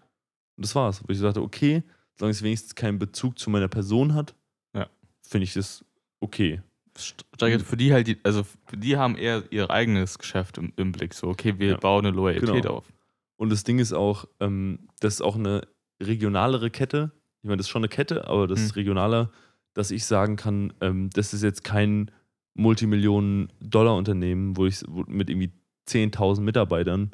Und das war's. Wo ich so dachte, okay, solange es wenigstens keinen Bezug zu meiner Person hat, Ja. finde ich das okay. Steigert für die halt, die, also für die haben eher ihr eigenes Geschäft im, im Blick. So, okay, wir Ja. bauen eine Loyalität Genau. auf. Und das Ding ist auch, ähm, das ist auch eine regionalere Kette. Ich meine, das ist schon eine Kette, aber das Hm. ist regionaler, dass ich sagen kann, ähm, das ist jetzt kein Multimillionen-Dollar-Unternehmen, wo ich wo, mit irgendwie 10.000 Mitarbeitern,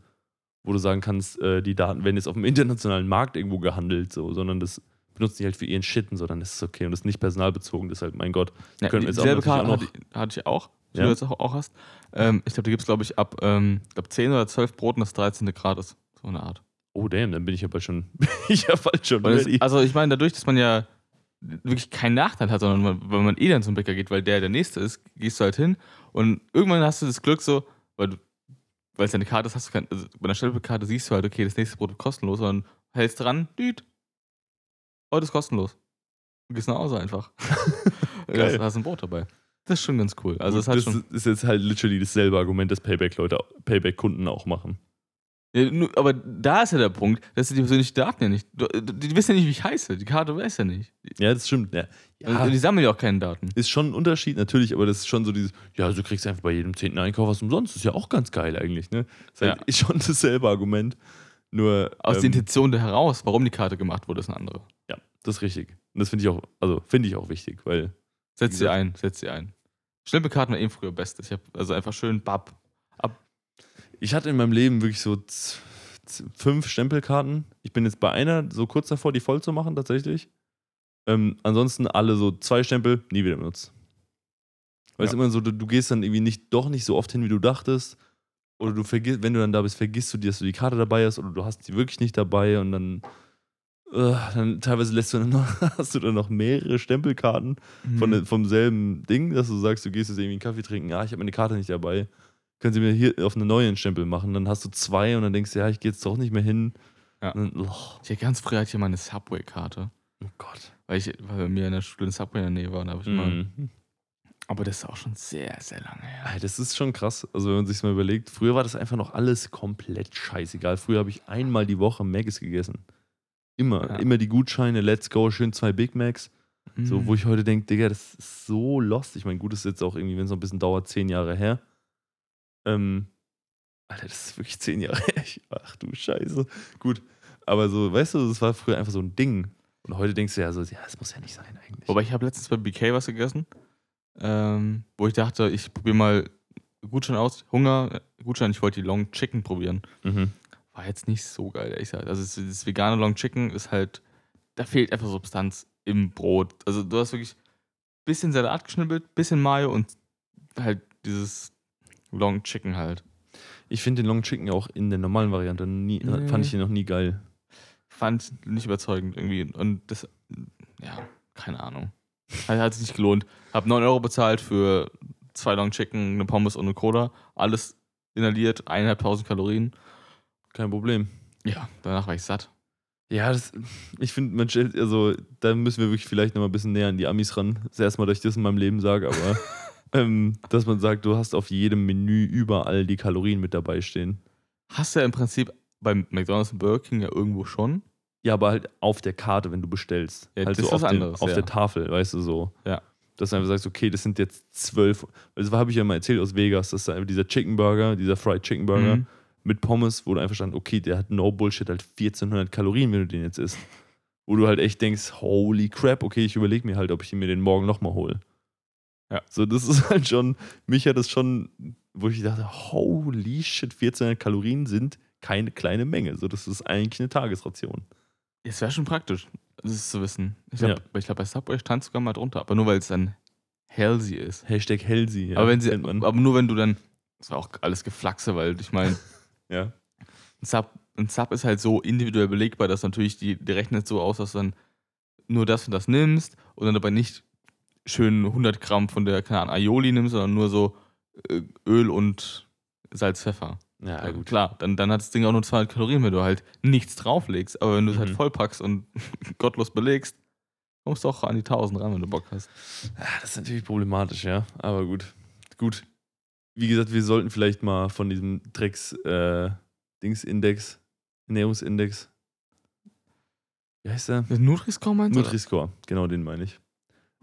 wo du sagen kannst, äh, die Daten werden jetzt auf dem internationalen Markt irgendwo gehandelt, so, sondern das benutzen die halt für ihren Shit und so, dann ist es okay. Und das ist nicht personalbezogen, das ist halt, mein Gott. Ja, können die- jetzt auch dieselbe natürlich Karte auch hatte, ich- hatte ich auch, die Ja. du jetzt auch, auch hast. Ähm, ich glaube, die gibt es, glaube ich, ab ähm, glaub 10 oder 12 Broten das 13. Grad ist. So eine Art. Oh, damn, dann bin ich ja bald schon, ich ja bald schon es, also ich meine, dadurch, dass man ja wirklich keinen Nachteil hat, sondern man, wenn man eh dann zum Bäcker geht, weil der der Nächste ist, gehst du halt hin und irgendwann hast du das Glück so, weil du, weil es deine Karte ist, hast du kein, also bei einer Stellpekarte siehst du halt, okay, das nächste Brot ist kostenlos und dann hältst dran, düt, heute ist kostenlos. Du gehst nach Hause einfach. Geil. hast, hast ein Brot dabei. Das ist schon ganz cool. Also Gut, das das schon. ist jetzt halt literally dasselbe Argument, das Payback-Leute, Payback-Kunden auch machen. Ja, nur- aber da ist ja der Punkt, dass die persönlichen Daten ja nicht. Die, wissen ja nicht, wie ich heiße. Die Karte weiß ja nicht. Ja, das stimmt. Ja, Und die sammeln ja auch keine Daten. ist schon ein Unterschied natürlich, aber das ist schon so dieses, ja, du kriegst einfach bei jedem zehnten Einkauf was umsonst. Ist ja auch ganz geil eigentlich, ne? Ist, halt, Ja. ist schon dasselbe Argument. Nur, Aus der ähm, Intention heraus, warum die Karte gemacht wurde, ist eine andere. ja, das ist richtig. Und das finde ich auch, also finde ich auch wichtig, weil Setz sie ein, setz sie ein. Stempelkarten war eben früher best. Ich habe also einfach schön Bab. Ich hatte in meinem Leben wirklich so fünf Stempelkarten. Ich bin jetzt bei einer so kurz davor, die voll zu machen, tatsächlich. Ähm, ansonsten alle so zwei Stempel, nie wieder benutzt. Weil es Ja. immer so, du, du gehst dann irgendwie nicht, doch nicht so oft hin, wie du dachtest. Oder du vergisst, wenn du dann da bist, vergisst du dir, dass du die Karte dabei hast oder du hast sie wirklich nicht dabei und dann, äh, dann teilweise lässt du dann noch, hast du dann noch mehrere Stempelkarten von, Mhm. der- vom selben Ding, dass du sagst, du gehst jetzt irgendwie einen Kaffee trinken, ah, ich habe meine Karte nicht dabei. Können Sie mir hier auf einen neuen Stempel machen? Dann hast du zwei und dann denkst du, ja, ich gehe jetzt doch nicht mehr hin. Ja. Dann, oh, Ich hatte ganz früher hatte ich mal eine Subway-Karte. oh Gott. Weil, ich, weil bei mir in der Schule ein Subway in der Nähe war. Da hab ich mal, Mhm. aber das ist auch schon sehr, sehr lange her. Ey, Das ist schon krass. Also, wenn man sich mal überlegt, früher war das einfach noch alles komplett scheißegal. Früher habe ich einmal die Woche Maggis gegessen. Immer. Ja. Immer die Gutscheine, let's go, schön zwei Big Macs. So, Mhm. wo ich heute denke, Digga, das ist so lost. Ich meine, gut, das ist jetzt auch irgendwie, wenn es noch ein bisschen dauert, zehn Jahre her. Ähm, Alter, das ist wirklich zehn Jahre her. Ach du Scheiße. Gut. Aber so, weißt du, das war früher einfach so ein Ding. Und heute denkst du ja so, ja, das muss ja nicht sein eigentlich. Wobei ich habe letztens bei BK was gegessen, ähm, wo ich dachte, ich probiere mal Gutschein aus. Hunger, äh, Gutschein, ich wollte die Long Chicken probieren. Mhm. War jetzt nicht so geil, ehrlich gesagt. Also das, das vegane Long Chicken ist halt, da fehlt einfach Substanz im Brot. Also du hast wirklich bisschen Salat geschnippelt, bisschen Mayo und halt dieses Long Chicken halt. Ich finde den Long Chicken auch in der normalen Variante nie, Nee. fand ich ihn noch nie geil. Fand nicht überzeugend irgendwie. Und das, ja, keine Ahnung. Hat, hat sich nicht gelohnt. Hab 9 Euro bezahlt für zwei Long Chicken, eine Pommes und eine Cola. Alles inhaliert, 1.500 Kalorien. Kein Problem. Ja, danach war ich satt. Ja, das, ich finde, man stellt, also da müssen wir wirklich vielleicht noch mal ein bisschen näher an die Amis ran. Das erste Mal, dass ich das in meinem Leben sage, aber ähm, dass man sagt, du hast auf jedem Menü überall die Kalorien mit dabei stehen. Hast du ja im Prinzip beim McDonalds und Burger King ja irgendwo schon. Ja, aber halt auf der Karte, wenn du bestellst. Ja, halt das ist auf, was den, anderes, auf ja. der Tafel, weißt du so. Ja. Dass du einfach sagst, okay, das sind jetzt zwölf. Das habe ich ja mal erzählt aus Vegas, dass da dieser Chicken Burger, dieser Fried Chicken Burger Mhm. mit Pommes, wo du einfach stand, okay, der hat no Bullshit halt 1400 Kalorien, wenn du den jetzt isst. Wo du halt echt denkst, holy crap, okay, ich überlege mir halt, ob ich mir den morgen nochmal hole. Ja. So, das ist halt schon, mich hat das schon, wo ich dachte, holy shit, 1400 Kalorien sind keine kleine Menge. So, das ist eigentlich eine Tagesration. Es wäre schon praktisch, das zu wissen. Ich glaube, Ja. ich glaub, bei Subway stand sogar mal drunter, aber nur weil es dann healthy ist. Hashtag healthy. Ja, aber, wenn sie, aber nur wenn du dann, das war auch alles Geflaxe, weil ich meine, ja. ein Sub, ein Sub ist halt so individuell belegbar, dass natürlich die, die rechnet so aus, dass du dann nur das und das nimmst und dann dabei nicht schön 100 Gramm von der, keine Ahnung, Aioli nimmst, sondern nur so äh, Öl und Salz, Pfeffer. Ja, gut. Klar, dann, dann hat das Ding auch nur 200 Kalorien, wenn du halt nichts drauflegst. Aber wenn du es halt Mhm. vollpackst und gottlos belegst, kommst du auch an die 1000 ran, wenn du Bock hast. Ja, das ist natürlich problematisch, ja. Aber gut. Gut. Wie gesagt, wir sollten vielleicht mal von diesem Drecks äh, Ernährungsindex. Wie heißt der? Nutri-Score meinst du? Nutri-Score, genau den meine ich.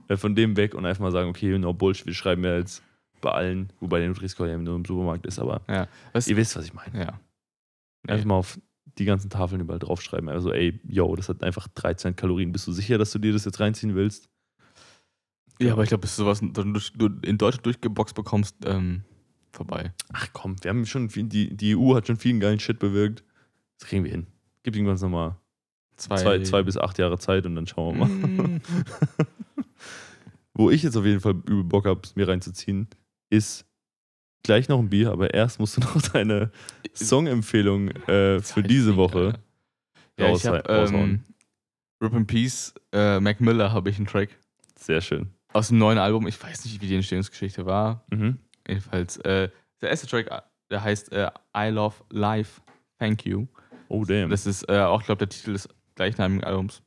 Äh, von dem weg und einfach mal sagen, okay, no Bullshit, wir schreiben ja jetzt bei allen, wobei der Nutri-Score ja nur im Supermarkt ist, aber Ja. Was, ihr wisst, was ich meine. ja. Einfach mal auf die ganzen Tafeln überall draufschreiben. Also, ey, yo, das hat einfach 13 Kalorien. Bist du sicher, dass du dir das jetzt reinziehen willst? Ja, aber ich glaube, bis du sowas in Deutschland durchgeboxt bekommst, ähm, vorbei. Ach komm, wir haben schon viel, die, die EU hat schon vielen geilen Shit bewirkt. Das kriegen wir hin. Gib irgendwann nochmal Zwei, zwei, zwei bis acht Jahre Zeit und dann schauen wir mal. Mm. Wo ich jetzt auf jeden Fall übel Bock habe, es mir reinzuziehen, ist gleich noch ein Bier, aber erst musst du noch deine Songempfehlung äh, für diese Woche. Ja, ich hab, rausha- raushauen. ähm, Rip in Peace, äh, Mac Miller habe ich einen Track Sehr schön. aus dem neuen Album. Ich weiß nicht, wie die Entstehungsgeschichte war. Mhm. Jedenfalls, äh, der erste Track, äh, der heißt äh, I Love Life, Thank You. Oh, damn. Das ist äh, auch, glaube der Titel des gleichnamigen Albums.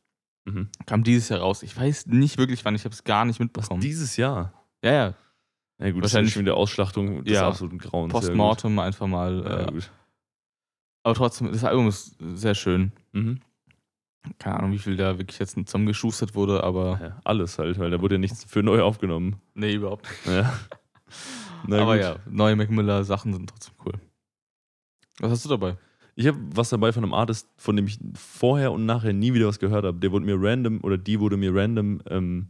Mhm. Kam dieses Jahr raus. Ich weiß nicht wirklich wann, ich habe es gar nicht Was, mitbekommen. dieses Jahr? ja, ja. Ja, gut, Wahrscheinlich- schon wieder Ausschlachtung des Ja. absoluten Grauens. Postmortem einfach mal. Ja, Äh, gut. aber trotzdem, das Album ist sehr schön. Mhm. Keine Ahnung, wie viel da wirklich jetzt zusammengeschustert wurde, aber. Ja, alles halt, weil da wurde ja nichts für neu aufgenommen. Nee, überhaupt nicht. Ja. Aber gut. ja, neue Mac Miller Sachen sind trotzdem cool. Was hast du dabei? Ich habe was dabei von einem Artist, von dem ich vorher und nachher nie wieder was gehört habe. Der wurde mir random, oder die wurde mir random ähm,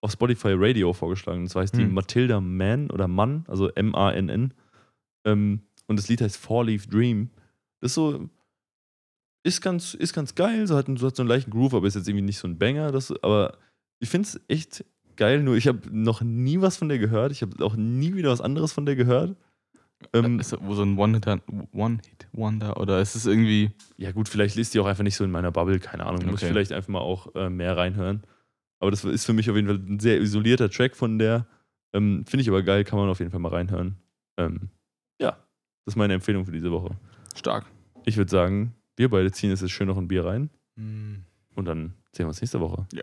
auf Spotify Radio vorgeschlagen. Und zwar heißt die Hm. Matilda Mann oder Mann, also M-A-N-N. Ähm, und das Lied heißt Four Leaf Dream. Das ist so, ist ganz, ist ganz geil, so hat, so hat so einen leichten Groove, aber ist jetzt irgendwie nicht so ein Banger. Das, aber ich finde es echt geil, nur ich habe noch nie was von der gehört. Ich habe auch nie wieder was anderes von der gehört. Ähm, ist das wo so ein One-Hit- One-Hit-Wonder oder ist es irgendwie. Ja, gut, vielleicht liest die auch einfach nicht so in meiner Bubble, keine Ahnung. Muss ich Okay. vielleicht einfach mal auch äh, mehr reinhören. Aber das ist für mich auf jeden Fall ein sehr isolierter Track von der. Ähm, Finde ich aber geil, kann man auf jeden Fall mal reinhören. Ähm, ja, das ist meine Empfehlung für diese Woche. Stark. Ich würde sagen, wir beide ziehen jetzt schön noch ein Bier rein und dann sehen wir uns nächste Woche. Ja.